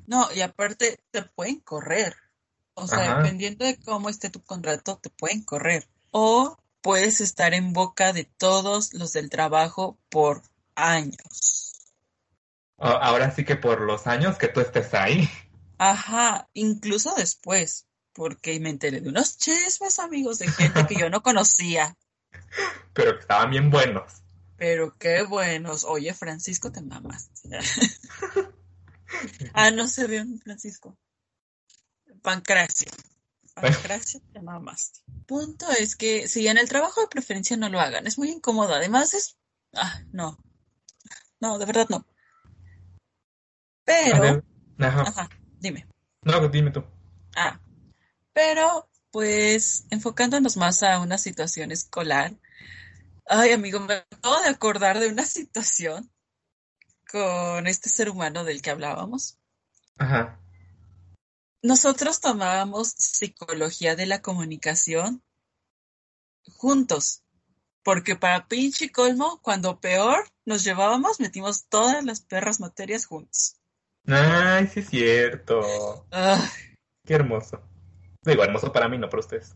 No, y aparte te pueden correr. O sea, dependiendo de cómo esté tu contrato, te pueden correr. O puedes estar en boca de todos los del trabajo por años. Ahora sí que por los años que tú estés ahí. Ajá, incluso después, porque me enteré de unos chismes, amigos, de gente que yo no conocía. *laughs* Pero que estaban bien buenos. Pero qué buenos. Oye, Francisco, te mamas. *laughs* ah, no se ve un Francisco. Pancracio. Pancracio, te mamas. Punto es que si en el trabajo de preferencia no lo hagan, es muy incómodo. Además es... Ah, no. No, de verdad no. Pero... ajá. dime. No, dime tú. Ah, pero pues enfocándonos más a una situación escolar, Ay, amigo, me acabo de acordar de una situación con este ser humano del que hablábamos. Ajá. Nosotros tomábamos psicología de la comunicación juntos, porque para pinche colmo, cuando peor nos llevábamos, metimos todas las perras materias juntos. Ay, sí es cierto. Qué hermoso. Digo, hermoso para mí, no para ustedes.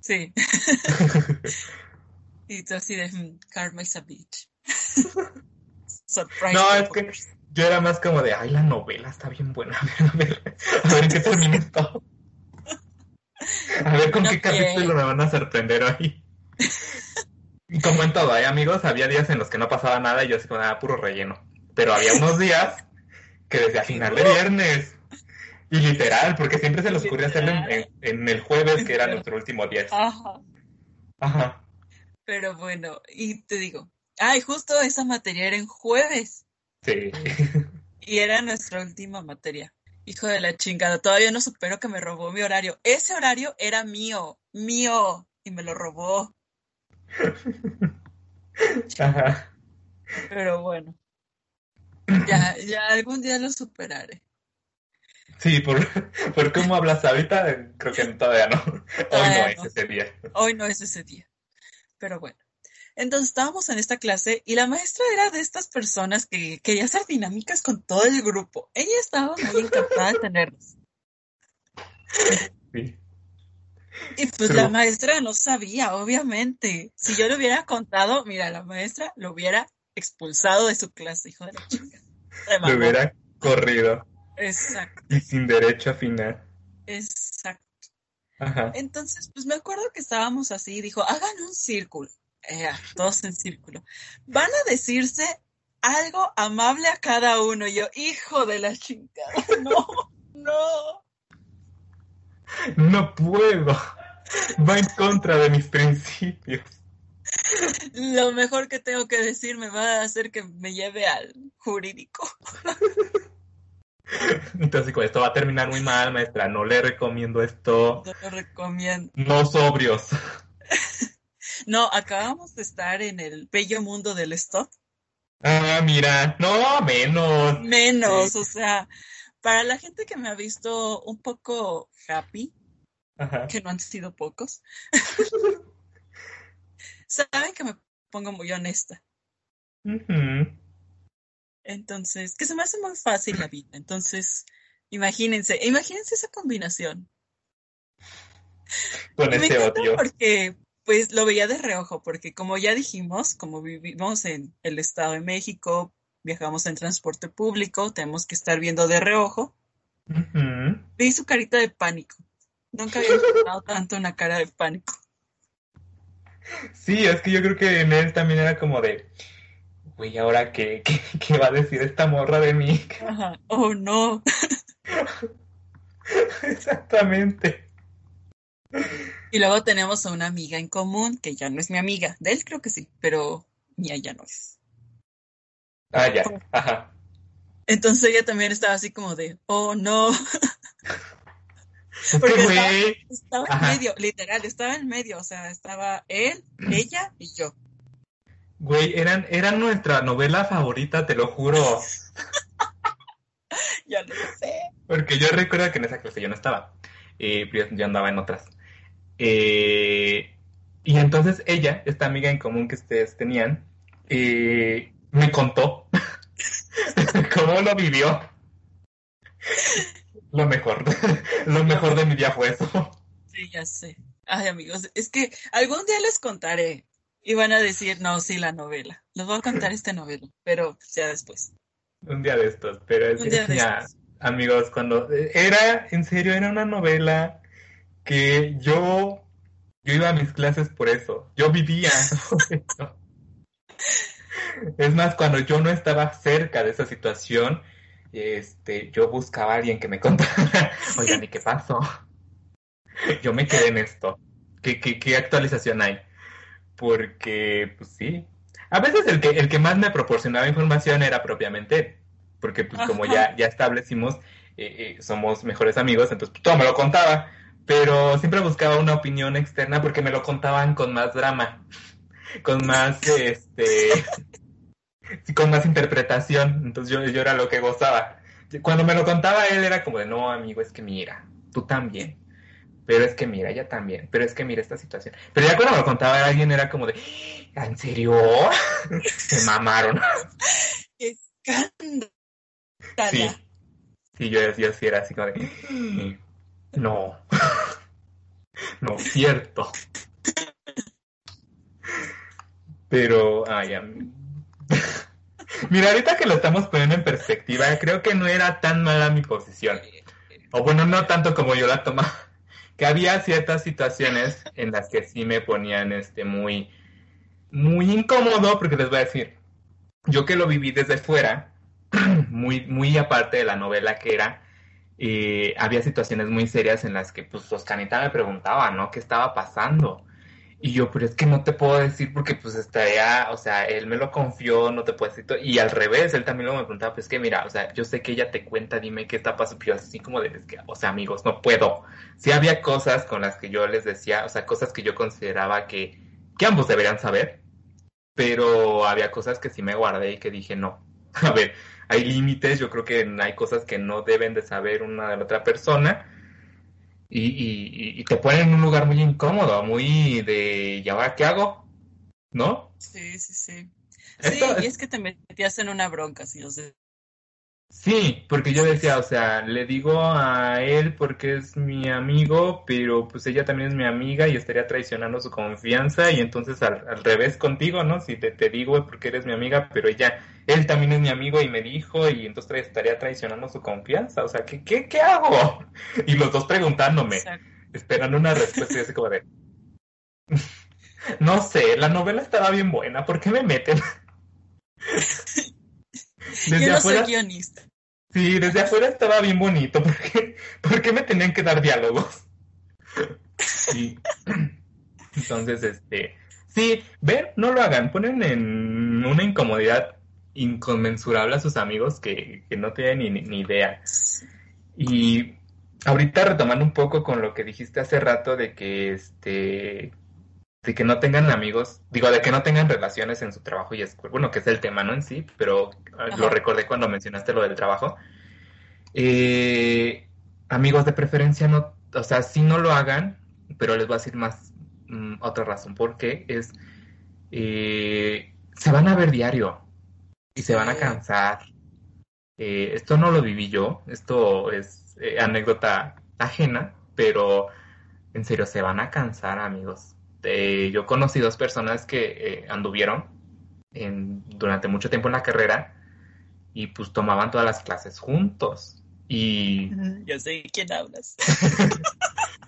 Sí. *laughs* Y tú así de, hmm, karma is a bitch. *laughs* no, es que yo era más como de, ay, la novela está bien buena. *laughs* A ver, a ver, qué termina esto. A ver con qué capítulo me van a sorprender hoy. Y como en todo, ¿eh, amigos? Había días en los que no pasaba nada y yo así como, nada, puro relleno. Pero había unos días que desde a final de *laughs* viernes. Y literal, porque siempre se les ocurría hacerlo en, en, el jueves, que era nuestro último día. Ajá. Ajá. Pero bueno, y te digo, ay, justo esa materia era en jueves. Sí. *laughs* Y era nuestra última materia. Hijo de la chingada, todavía no supero que me robó mi horario. Ese horario era mío, mío, y me lo robó. *laughs* Ajá. Pero bueno, ya, ya algún día lo superaré. Sí, por, *laughs* por cómo hablas ahorita, creo que todavía no. Hoy no es ese día. Hoy no es ese día. Pero bueno, entonces estábamos en esta clase y la maestra era de estas personas que quería hacer dinámicas con todo el grupo. Ella estaba muy encantada de tenernos. Sí. Y pues la maestra no sabía, obviamente. Si yo le hubiera contado, mira, la maestra lo hubiera expulsado de su clase, hijo de la chica. Lo hubiera corrido. Exacto. Y sin derecho a final. Exacto. Entonces, pues me acuerdo que estábamos así, dijo, hagan un círculo, eh, todos en círculo. Van a decirse algo amable a cada uno. yo, hijo de la chingada, *laughs* no, no. No puedo. Va en contra de mis principios. Lo mejor que tengo que decir me va a hacer que me lleve al jurídico. *laughs* Entonces, esto va a terminar muy mal, maestra. No le recomiendo esto. No lo recomiendo. No sobrios. *laughs* no, acabamos de estar en el bello mundo del stop. Ah, mira, no, menos. Menos, o sea, para la gente que me ha visto un poco happy, que no han sido pocos, *laughs* saben que me pongo muy honesta. Entonces, que se me hace muy fácil la vida. Entonces, imagínense, imagínense esa combinación. Con me encanta odio. porque, pues, lo veía de reojo, porque como ya dijimos, como vivimos en el Estado de México, viajamos en transporte público, tenemos que estar viendo de reojo. Ujú. Vi su carita de pánico. Nunca había encontrado tanto una cara de pánico. Sí, es que yo creo que en él también era como de, güey, ¿ahora qué, qué, qué va a decir esta morra de mí? Ajá. Oh, no. *laughs* Exactamente. Y luego tenemos a una amiga en común, que ya no es mi amiga. De él creo que sí, pero mía ya no es. Ah, ya, ajá. Entonces ella también estaba así como de, oh, no. Porque que, estaba- Estaba en medio, literal, estaba en medio. O sea, estaba él, *clears throat* ella y yo. Güey, eran, eran nuestra novela favorita, te lo juro. *laughs* Ya lo sé. Porque yo recuerdo que en esa clase yo no estaba. Eh, yo andaba en otras. Eh, y entonces ella, esta amiga en común que ustedes tenían, eh, me contó *laughs* cómo lo vivió. Lo mejor, *laughs* lo mejor de mi día fue eso. Sí, ya sé. Ay, amigos, es que algún día les contaré. Y van a decir, no, sí, la novela. Les voy a contar esta novela, pero ya después. Un día de estos, pero es ya, estos. amigos, cuando era, en serio, era una novela que yo, yo iba a mis clases por eso, yo vivía *laughs* eso. Es más, cuando yo no estaba cerca de esa situación, este, yo buscaba a alguien que me *laughs* contara, oigan, ¿y qué pasó? Yo me quedé en esto. ¿Qué, qué, qué actualización hay? Porque, pues sí. A veces el que, el que más me proporcionaba información era propiamente él. Porque, pues, como ya, ya establecimos, eh, eh, somos mejores amigos, entonces pues, todo me lo contaba. Pero siempre buscaba una opinión externa porque me lo contaban con más drama, con más, este, con más interpretación. Entonces yo, yo era lo que gozaba. Cuando me lo contaba él era como de, no, amigo, es que mira, tú también. Pero es que mira, ella también. Pero es que mira esta situación. Pero ya cuando me lo contaba a alguien era como de, ¿en serio? *laughs* Se mamaron. *laughs* Escándala. Sí. Sí, yo, yo sí era así como de, no. *laughs* No, cierto. Pero, ay, Mira, ahorita que lo estamos poniendo en perspectiva, creo que no era tan mala mi posición. O bueno, no tanto como yo la tomaba. Que había ciertas situaciones en las que sí me ponían este muy, muy incómodo, porque les voy a decir, yo que lo viví desde fuera, *clears throat* muy, muy aparte de la novela que era, eh, había situaciones muy serias en las que pues Oscanita me preguntaba, ¿no? ¿Qué estaba pasando? Y yo, pero es que no te puedo decir porque pues estaría, o sea, él me lo confió, no te puedo decir. Y al revés, él también lo me preguntaba, pues que mira, o sea, yo sé que ella te cuenta, dime qué está pasando. Yo así como de, que, o sea, amigos, no puedo. Sí había cosas con las que yo les decía, o sea, cosas que yo consideraba que, que ambos deberían saber, pero había cosas que sí me guardé y que dije, no. *laughs* A ver, hay límites, yo creo que hay cosas que no deben de saber una de la otra persona y, y- y te ponen en un lugar muy incómodo, muy de, ¿y ahora qué hago? ¿No? Sí, sí, sí. Sí, y es- es que te metías en una bronca, sí, o sea, Sí, porque yo decía, o sea, le digo a él porque es mi amigo, pero pues ella también es mi amiga y estaría traicionando su confianza y entonces al, al revés contigo, ¿no? Si te, te digo es porque eres mi amiga, pero ella, él también es mi amigo y me dijo y entonces estaría traicionando su confianza, o sea, ¿qué, qué, qué hago? *laughs* Y los dos preguntándome, exacto. esperando una respuesta y así como de, *laughs* no sé, la novela estaba bien buena, ¿por qué me meten? *laughs* Desde Yo no afuera- soy guionista. Sí, desde afuera estaba bien bonito. ¿Por qué, por qué me tenían que dar diálogos? Sí. Entonces, este. Sí, ven, no lo hagan. Ponen en una incomodidad inconmensurable a sus amigos que, que no tienen ni, ni idea. Y ahorita retomando un poco con lo que dijiste hace rato de que este de que no tengan amigos, digo, de que no tengan relaciones en su trabajo y escuela, bueno, que es el tema, ¿no? En sí, pero eh, lo recordé cuando mencionaste lo del trabajo. Eh, amigos de preferencia no, o sea, sí no lo hagan, pero les voy a decir más mm, otra razón, porque es eh, se van a ver diario y se van a cansar Eh, esto no lo viví yo, esto es eh, anécdota ajena, pero en serio se van a cansar, amigos. Yo conocí dos personas que anduvieron durante mucho tiempo en la carrera y pues tomaban todas las clases juntos. Y... Yo sé quién hablas.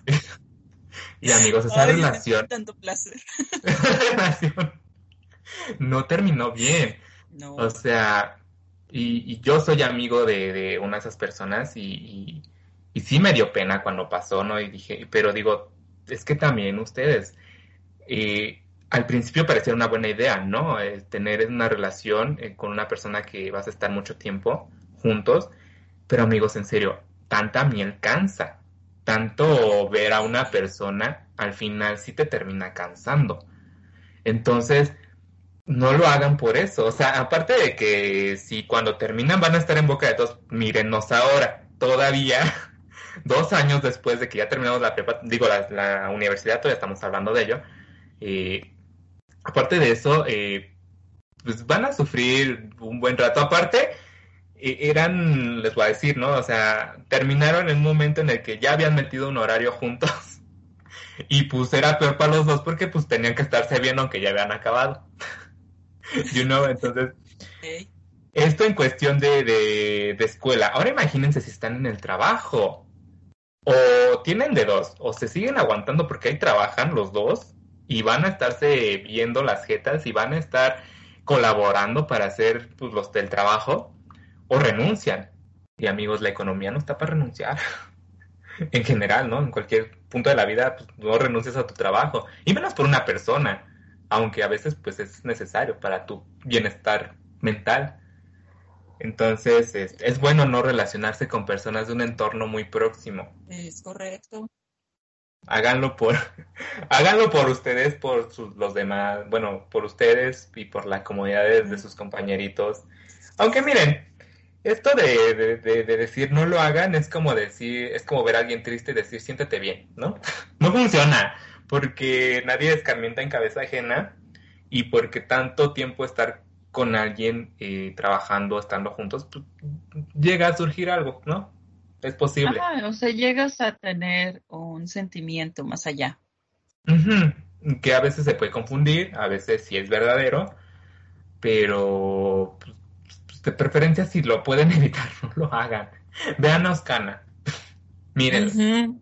*laughs* y amigos, esa relación... Tanto placer. *laughs* relación no terminó bien. O sea, y, yo soy amigo de, una de esas personas y, y, sí me dio pena cuando pasó, ¿no? Y dije, pero digo, es que también ustedes, eh, al principio parecía una buena idea, ¿no? tener una relación eh, con una persona que vas a estar mucho tiempo juntos, pero amigos, en serio, tanta miel cansa, tanto ver a una persona al final sí te termina cansando. Entonces, no lo hagan por eso. O sea, aparte de que si cuando terminan van a estar en boca de todos, mírennos ahora, todavía, *laughs* dos años después de que ya terminamos la prepa, digo, la, universidad, todavía estamos hablando de ello. Eh, aparte de eso, eh, pues van a sufrir un buen rato. Aparte, eh, eran, les voy a decir, ¿no? O sea, terminaron en un momento en el que ya habían metido un horario juntos. *laughs* Y pues era peor para los dos porque pues tenían que estarse viendo aunque ya habían acabado. *laughs* you know, entonces... Esto en cuestión de, de, escuela. Ahora imagínense si están en el trabajo. O tienen de dos. O se siguen aguantando porque ahí trabajan los dos. Y van a estarse viendo las jetas y van a estar colaborando para hacer pues, los del trabajo. O renuncian. Y amigos, la economía no está para renunciar. *laughs* en general, ¿no? En cualquier punto de la vida, pues, no renuncias a tu trabajo. Y menos por una persona aunque a veces pues es necesario para tu bienestar mental. Entonces es, bueno no relacionarse con personas de un entorno muy próximo. Es correcto. Háganlo por, *laughs* háganlo por ustedes, por los demás, bueno, por ustedes y por la comodidad de, sus compañeritos. Aunque miren, esto de, de, decir no lo hagan es como decir, es como ver a alguien triste y decir siéntete bien, ¿no? *laughs* No funciona porque nadie escarmienta en cabeza ajena y porque tanto tiempo estar con alguien eh, trabajando, estando juntos, pues, llega a surgir algo, ¿no? Es posible. o sea, llegas a tener un sentimiento más allá. Que a veces se puede confundir, a veces sí es verdadero, pero pues, de preferencia si lo pueden *laughs* evitar, no lo hagan. Vean a Oscana. *laughs* Miren.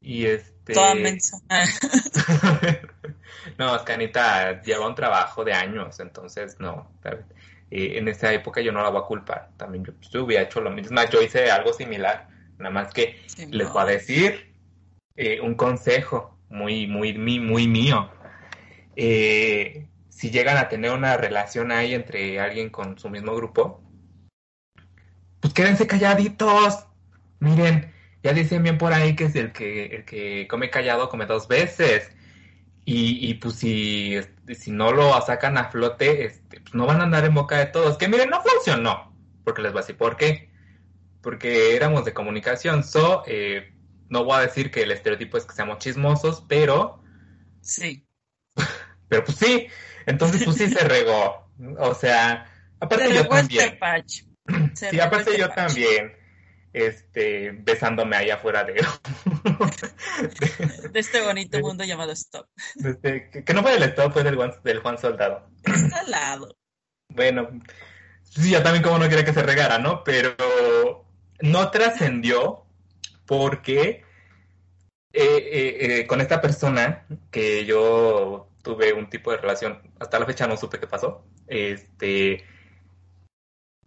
Y es este, Toda *laughs* no, Oscanita lleva un trabajo de años, entonces no. Eh, en esa época yo no la voy a culpar. También yo, hubiera hecho lo mismo. Yo hice algo similar. Nada más que les voy a decir eh, un consejo muy, muy, muy, muy mío. Eh, si llegan a tener una relación ahí entre alguien con su mismo grupo, pues quédense calladitos. Miren, ya dicen bien por ahí que es el que, el que come callado come dos veces. Y, y pues si, si no lo sacan a flote, este, pues no van a andar en boca de todos. Que miren, no funcionó. Porque les voy a decir por qué. Porque éramos de comunicación. So, eh, no voy a decir que el estereotipo es que seamos chismosos, pero... Sí. *laughs* pero pues sí. Entonces pues sí se regó. O sea, aparte yo también. *clears throat* sí, aparte yo también este, besándome ahí afuera de... *laughs* de este bonito mundo llamado Stop. que, no fue del Stop, fue del Juan, del Juan Soldado. Está al lado. Bueno, sí, yo también como no quería que se regara, ¿no? Pero no trascendió porque eh, eh, eh, con esta persona que yo tuve un tipo de relación, hasta la fecha no supe qué pasó, este,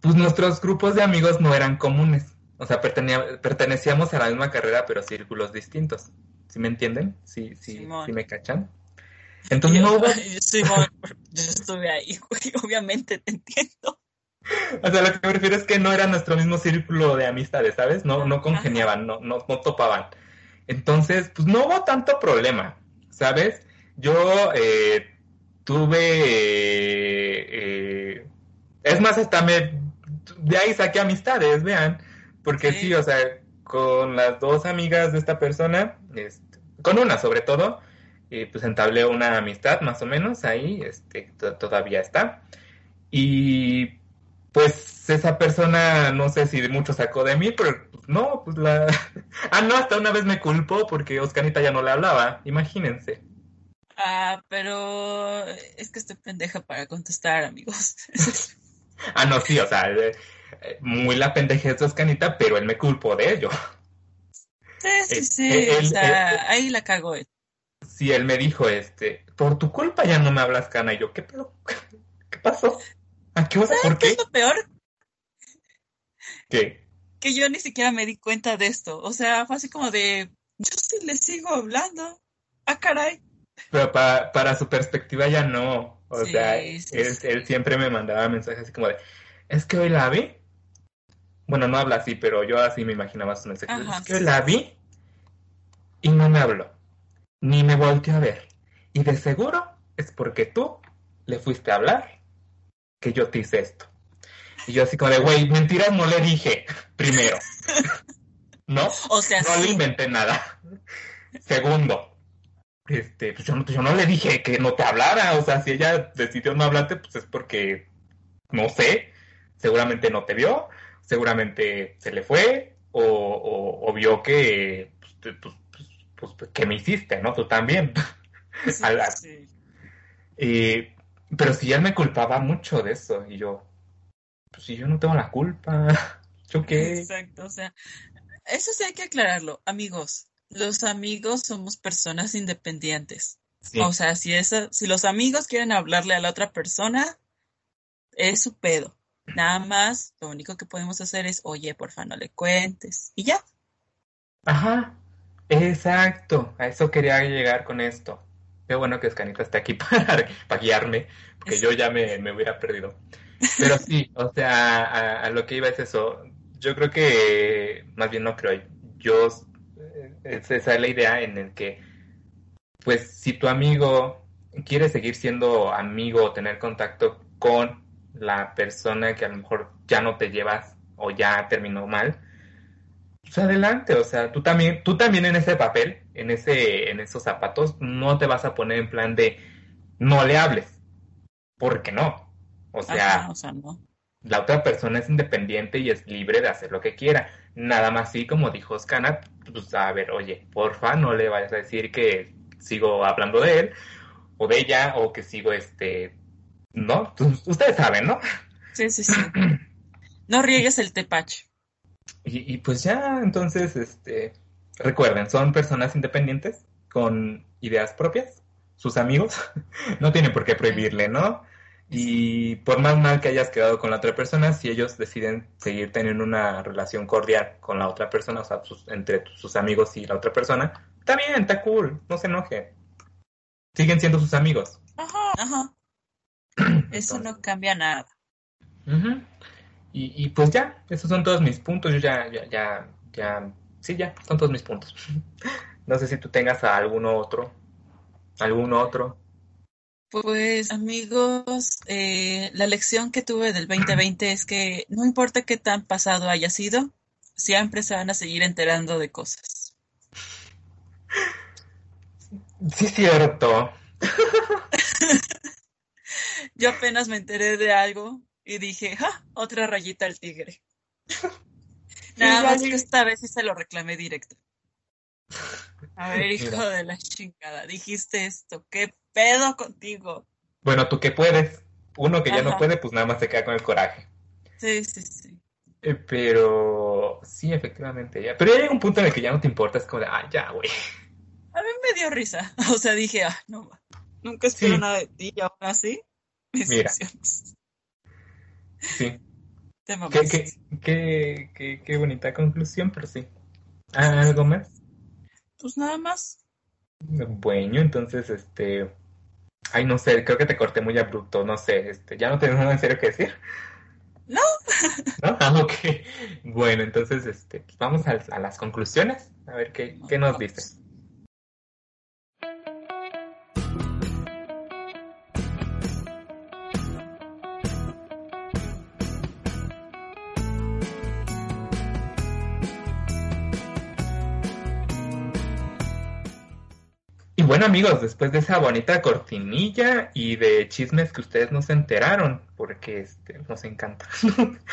pues nuestros grupos de amigos no eran comunes. O sea, pertenecíamos a la misma carrera, pero círculos distintos. ¿Sí me entienden? ¿Sí, sí, sí me cachan? Entonces no hubo... *laughs* yo estuve ahí, *laughs* obviamente te entiendo. O sea, lo que me refiero es que no era nuestro mismo círculo de amistades, ¿sabes? No, no congeniaban, no, no, no topaban. Entonces, pues no hubo tanto problema, ¿sabes? Yo eh, tuve... Eh, es más, hasta me... De ahí saqué amistades, vean. Porque sí. o sea, con las dos amigas de esta persona, este, con una sobre todo, eh, pues entablé una amistad más o menos ahí, este, todavía está. Y pues esa persona, no sé si mucho sacó de mí, pero pues, no, pues la... *laughs* ah, no, hasta una vez me culpó porque Oscarita ya no le hablaba, imagínense. Ah, pero es que estoy pendeja para contestar, amigos. *laughs* ah, no, sí, o sea, eh, muy la pendejez de Oscanita, pero él me culpó de ello. Sí, sí, sí, o sea, ahí la cago él. Sí, él me dijo, este, por tu culpa ya no me hablas, Cana, y yo, ¿qué pedo? *laughs* ¿Qué pasó? ¿A qué hora? ¿Por qué? es lo peor? ¿Qué? Que yo ni siquiera me di cuenta de esto, o sea, fue así como de, yo sí le sigo hablando, ah, caray. Pero para, para su perspectiva ya no. O sea, él, siempre me mandaba mensajes así como de, es que hoy la vi. Bueno, no habla así, pero yo así me imaginaba su mensaje. es que hoy la vi y no me habló. Ni me volteó a ver. Y de seguro es porque tú le fuiste a hablar que yo te hice esto. Y yo así como de, güey, mentiras no le dije primero. *laughs* ¿No? O sea, no le inventé nada. Segundo, este, pues yo, no, yo no le dije que no te hablara, o sea, si ella decidió no hablarte, pues es porque, no sé, seguramente no te vio, seguramente se le fue, o, vio que, pues, pues, pues, pues, que me hiciste, ¿no? Tú también. Sí, *laughs* sí. pero si él me culpaba mucho de eso, y yo, pues si yo no tengo la culpa, *laughs* ¿yo qué? Exacto, o sea, eso sí hay que aclararlo, amigos los amigos somos personas independientes. O sea, si, esa, si los amigos quieren hablarle a la otra persona, es su pedo. Nada más, lo único que podemos hacer es, oye, porfa, no le cuentes. Y ya. Ajá, exacto. A eso quería llegar con esto. Qué bueno que Escanita está aquí *laughs* para, para guiarme, porque yo ya me, me, hubiera perdido. Pero *laughs* sí, o sea, a, a, lo que iba es eso. Yo creo que, más bien no creo, yo esa es la idea en el que, pues, si tu amigo quiere seguir siendo amigo o tener contacto con la persona que a lo mejor ya no te llevas o ya terminó mal, pues adelante, o sea, tú también, tú también en ese papel, en ese, en esos zapatos, no te vas a poner en plan de no le hables, porque no. O sea, o sea no la otra persona es independiente y es libre de hacer lo que quiera. Nada más así como dijo Scanat, pues a ver, oye, porfa, no le vayas a decir que sigo hablando de él o de ella o que sigo este, ¿no? Ustedes saben, ¿no? Sí, sí, sí. No riegues el tepache. Y, y pues ya, entonces, este, recuerden, son personas independientes con ideas propias, sus amigos, *laughs* no tienen por qué prohibirle, ¿no? Y por más mal que hayas quedado con la otra persona, si ellos deciden seguir teniendo una relación cordial con la otra persona, o sea, entre sus amigos y la otra persona, está bien, está cool, no se enoje. Siguen siendo sus amigos. Ajá, ajá. Eso no cambia nada. y, y, pues ya, esos son todos mis puntos. Yo ya, ya, ya, ya, sí, ya, son todos mis puntos. *laughs* no sé si tú tengas a alguno otro, algún otro. Pues amigos, eh, la lección que tuve del 2020 es que no importa qué tan pasado haya sido, siempre se van a seguir enterando de cosas. Sí, cierto. *laughs* Yo apenas me enteré de algo y dije, ¡ja! Otra rayita al tigre. *laughs* Nada más que esta vez sí se lo reclamé directo. A ver, hijo de la chingada, dijiste esto, ¿qué pedo contigo? Bueno, tú que puedes. Uno que ya no puede, pues nada más se queda con el coraje. Sí, sí, sí. Eh, pero sí, efectivamente, ya. Pero ya llega un punto en el que ya no te importa, es como de, ah, ya, güey. A mí me dio risa. *laughs* O sea, dije, ah, no, nunca espero nada de ti y aún así, mis Mira. Sí. qué, qué, qué, qué bonita conclusión, pero sí. ¿Algo más? Pues nada más. Bueno, entonces, este, ay, no sé, creo que te corté muy abrupto, no sé, este, ¿ya no tienes nada en serio que decir? No. *laughs* ¿No? Ah, ok. Bueno, entonces, este, pues vamos a, a, las conclusiones, a ver qué, qué nos dices. Bueno amigos, después de esa bonita cortinilla y de chismes que ustedes nos enteraron, porque este, nos encanta. *laughs*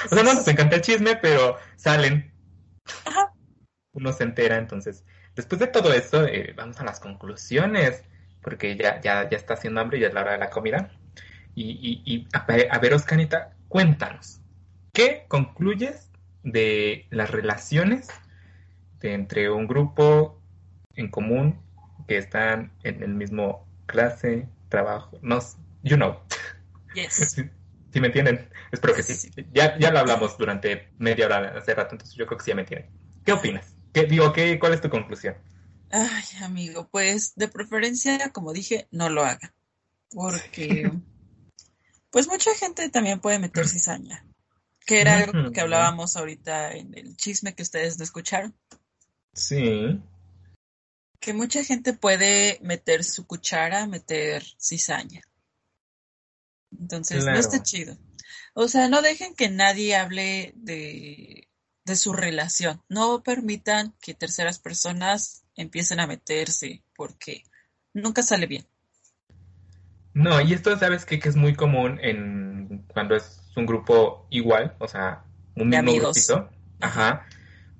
o sea, no nos encanta el chisme, pero salen. Uno se entera, entonces, después de todo esto, eh, vamos a las conclusiones, porque ya, ya, ya está haciendo hambre y ya es la hora de la comida. Y, y, a, a ver, Oscanita, cuéntanos, ¿qué concluyes de las relaciones de entre un grupo en común que están en el mismo clase, trabajo, no, you know. Yes. *laughs* ¿Sí, me entienden? Espero que sí. Ya, ya lo hablamos durante media hora hace rato, entonces yo creo que sí ya me entienden. ¿Qué opinas? ¿Qué, digo, qué, ¿cuál es tu conclusión? Ay, amigo, pues de preferencia, como dije, no lo haga. Porque, *laughs* pues mucha gente también puede meter cizaña. *clears throat* Que era algo que hablábamos ahorita en el chisme que ustedes no escucharon. Sí que mucha gente puede meter su cuchara, meter cizaña. Entonces, no está chido. O sea, no dejen que nadie hable de, de su relación. No permitan que terceras personas empiecen a meterse, porque nunca sale bien. No, y esto sabes qué? que es muy común en cuando es un grupo igual, o sea, un mismo grupito. Ajá.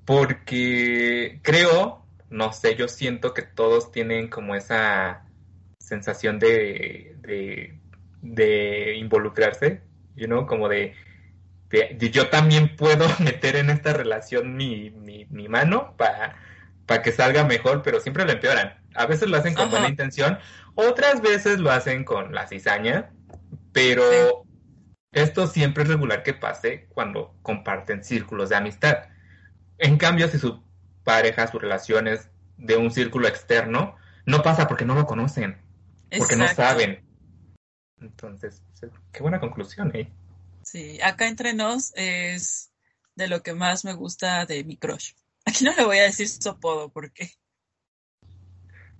Porque creo, no sé, yo siento que todos tienen como esa sensación de, de, involucrarse, you know, como de, yo también puedo *laughs* meter en esta relación mi, mi, mano para, para que salga mejor, pero siempre lo empeoran. A veces lo hacen con buena intención, otras veces lo hacen con la cizaña, pero esto siempre es regular que pase cuando comparten círculos de amistad. En cambio, si su pareja, sus relaciones de un círculo externo, no pasa porque no lo conocen, porque no saben. Entonces, qué buena conclusión, ¿eh? Sí, acá entre nos es de lo que más me gusta de mi crush. *laughs* Aquí no le voy a decir su apodo porque...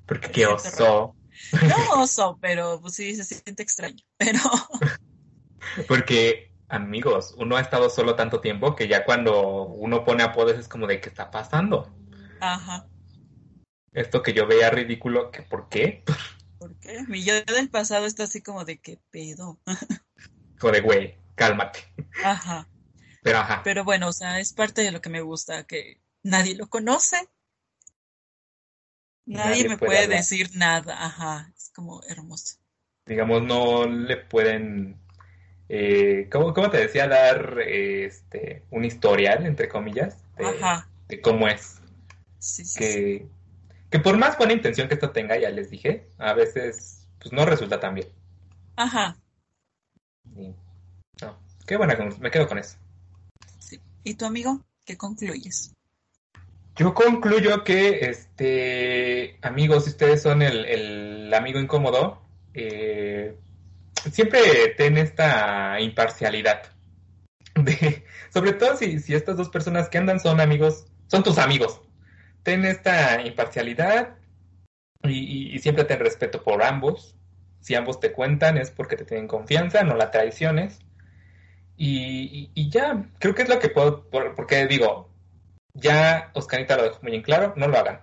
Porque qué oso. *laughs* No oso, pero pues sí, se siente extraño. Pero... Porque amigos, uno ha estado solo tanto tiempo que ya cuando uno pone apodos es como de qué está pasando. Ajá. Esto que yo veía ridículo, que ¿por qué? ¿Por qué? Mi yo del pasado está así como de qué pedo. *laughs* Como de güey, cálmate. Ajá. Pero ajá. Pero bueno, o sea, es parte de lo que me gusta, que nadie lo conoce. Nadie, me puede, decir nada, ajá, es como hermoso. Digamos, no le pueden eh, ¿cómo, te decía? Dar este, un historial, entre comillas, de, cómo es. Sí, sí, que, que por más buena intención que esto tenga, ya les dije, a veces pues no resulta tan bien. Ajá. no, qué buena, me quedo con eso. Sí. ¿Y tu amigo? ¿Qué concluyes? Yo concluyo que, este, amigos, si ustedes son el, el amigo incómodo, eh, siempre ten esta imparcialidad. *laughs* De, sobre todo si, si estas dos personas que andan son amigos, son tus amigos. Ten esta imparcialidad y, siempre ten respeto por ambos. Si ambos te cuentan es porque te tienen confianza, no la traiciones. Y, y, ya, creo que es lo que puedo, porque digo, ya Oscarita lo dejó muy en claro, no lo hagan.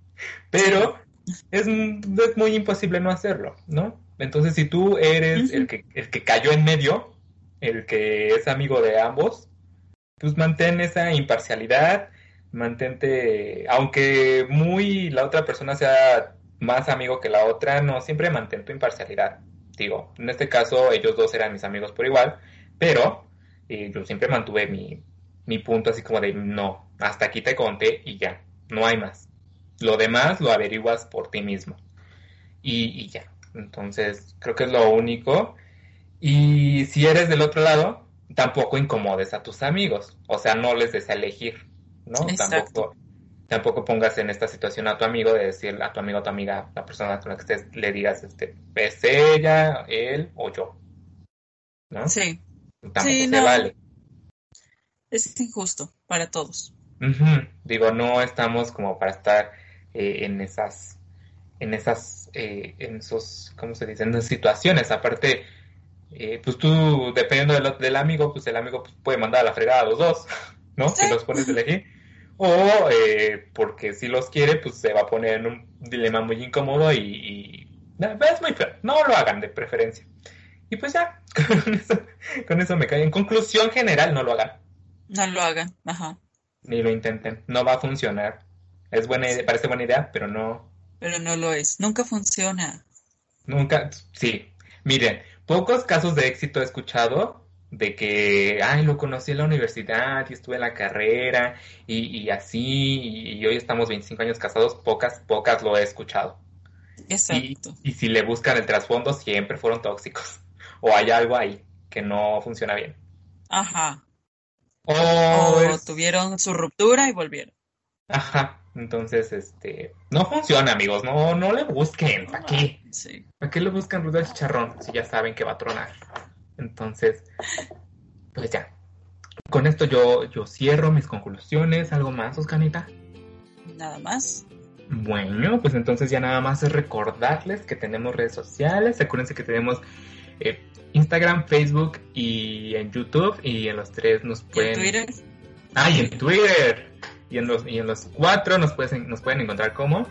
*laughs* Pero es, es muy imposible no hacerlo, ¿no? Entonces, si tú eres el, que, el que cayó en medio, el que es amigo de ambos, pues mantén esa imparcialidad, mantente, aunque muy la otra persona sea más amigo que la otra, no, siempre mantén tu imparcialidad. Digo, en este caso ellos dos eran mis amigos por igual, pero eh, yo siempre mantuve mi, mi punto así como de no, hasta aquí te conté y ya, no hay más. Lo demás lo averiguas por ti mismo. y ya, entonces, creo que es lo único. Y si eres del otro lado, tampoco incomodes a tus amigos. O sea, no les des a elegir, ¿no? Tampoco, tampoco pongas en esta situación a tu amigo de decir a tu amigo o tu amiga, la persona con la que estés, le digas, este, es ella, él o yo. ¿No? Sí. Tampoco se vale. Es injusto para todos. Digo, no estamos como para estar eh, en esas en esas, eh, en esos, ¿cómo se dice? En esas situaciones. Aparte, eh, pues tú, dependiendo del, del amigo, pues el amigo pues, puede mandar a la fregada a los dos, *laughs* ¿no? Si los pones a elegir. o eh, porque si los quiere, pues se va a poner en un dilema muy incómodo y, y es muy feo. No lo hagan de preferencia. Y pues ya, *laughs* con eso, me cae. En conclusión general, no lo hagan. No lo hagan, ajá. Ni lo intenten. No va a funcionar. Es buena idea, parece buena idea, pero no. Pero no lo es. Nunca funciona. Nunca, sí. Miren, pocos casos de éxito he escuchado de que, ay, lo conocí en la universidad y estuve en la carrera y, y así, y, hoy estamos 25 años casados, pocas, pocas lo he escuchado. Exacto. Y, si le buscan el trasfondo, siempre fueron tóxicos. *laughs* O hay algo ahí que no funciona bien. Ajá. O, tuvieron su ruptura y volvieron. Ajá. Entonces, este, no funciona, amigos. No, no le busquen. ¿Para qué? Sí. ¿Para qué le buscan ruido al chicharrón si ya saben que va a tronar? Entonces, pues ya. Con esto yo, yo cierro mis conclusiones. ¿Algo más, Oscanita? Nada más. Bueno, pues entonces ya nada más es recordarles que tenemos redes sociales. Acuérdense que tenemos eh, Instagram, Facebook y en YouTube. Y en los tres nos pueden. ¿En Twitter? Ah, y en Twitter. Y en los, y en los cuatro nos pueden, nos pueden encontrar como.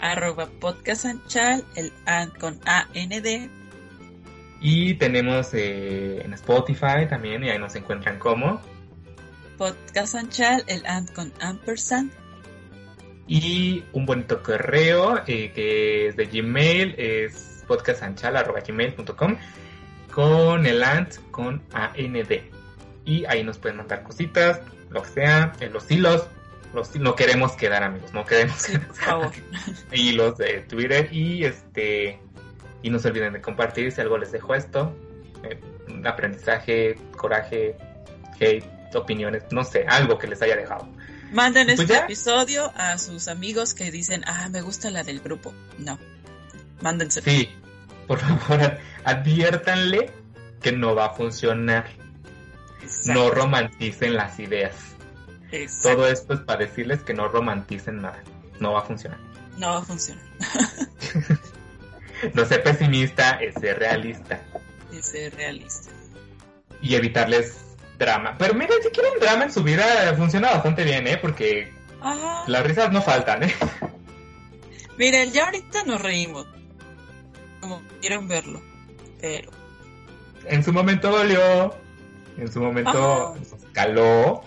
Arroba podcast anchal, el AND con AND. Y tenemos eh, en Spotify también, y ahí nos encuentran como. Podcast anchal, el AND con ampersand y un bonito correo eh, que es de Gmail, es podcastanchala.gmail.com con el AND con AND. Y ahí nos pueden mandar cositas, lo que sea, en los hilos. Los, no queremos quedar amigos, no queremos quedar. y *laughs* los de Twitter y este y no se olviden de compartir si algo les dejo esto. Eh, aprendizaje, coraje, hate, opiniones, no sé, algo que les haya dejado. Manden pues este episodio a sus amigos que dicen, ah, me gusta la del grupo. No, mándense. Sí, por favor, adviértanle que no va a funcionar. No romanticen las ideas. Todo esto es para decirles que no romanticen nada. No va a funcionar. No va a funcionar. *laughs* no ser pesimista, es ser realista. Es ser realista. Y evitarles drama. Pero mire, si quieren drama en su vida, funciona bastante bien, ¿eh? Porque las risas no faltan, ¿eh? *laughs* Miren, ya ahorita nos reímos. Como quieren verlo. Pero. En su momento dolió. En su momento caló.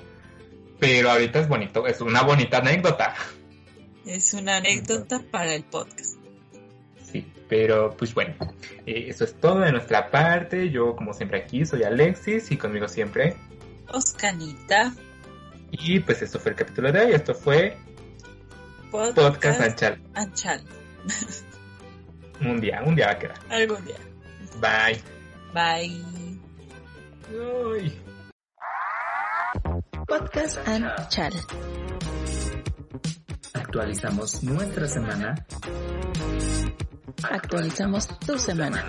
Pero ahorita es bonito. Es una bonita anécdota. Es una anécdota para el podcast. Sí, pero pues bueno, eh, eso es todo de nuestra parte. Yo, como siempre, aquí soy Alexis y conmigo siempre. Oscanita. Y pues esto fue el capítulo de hoy. Esto fue. Podcast, Anchal. Anchal. *laughs* un día, un día va a quedar. Algún día. Bye. Bye. Podcast Anchal. Actualizamos nuestra semana actualizamos tu semana.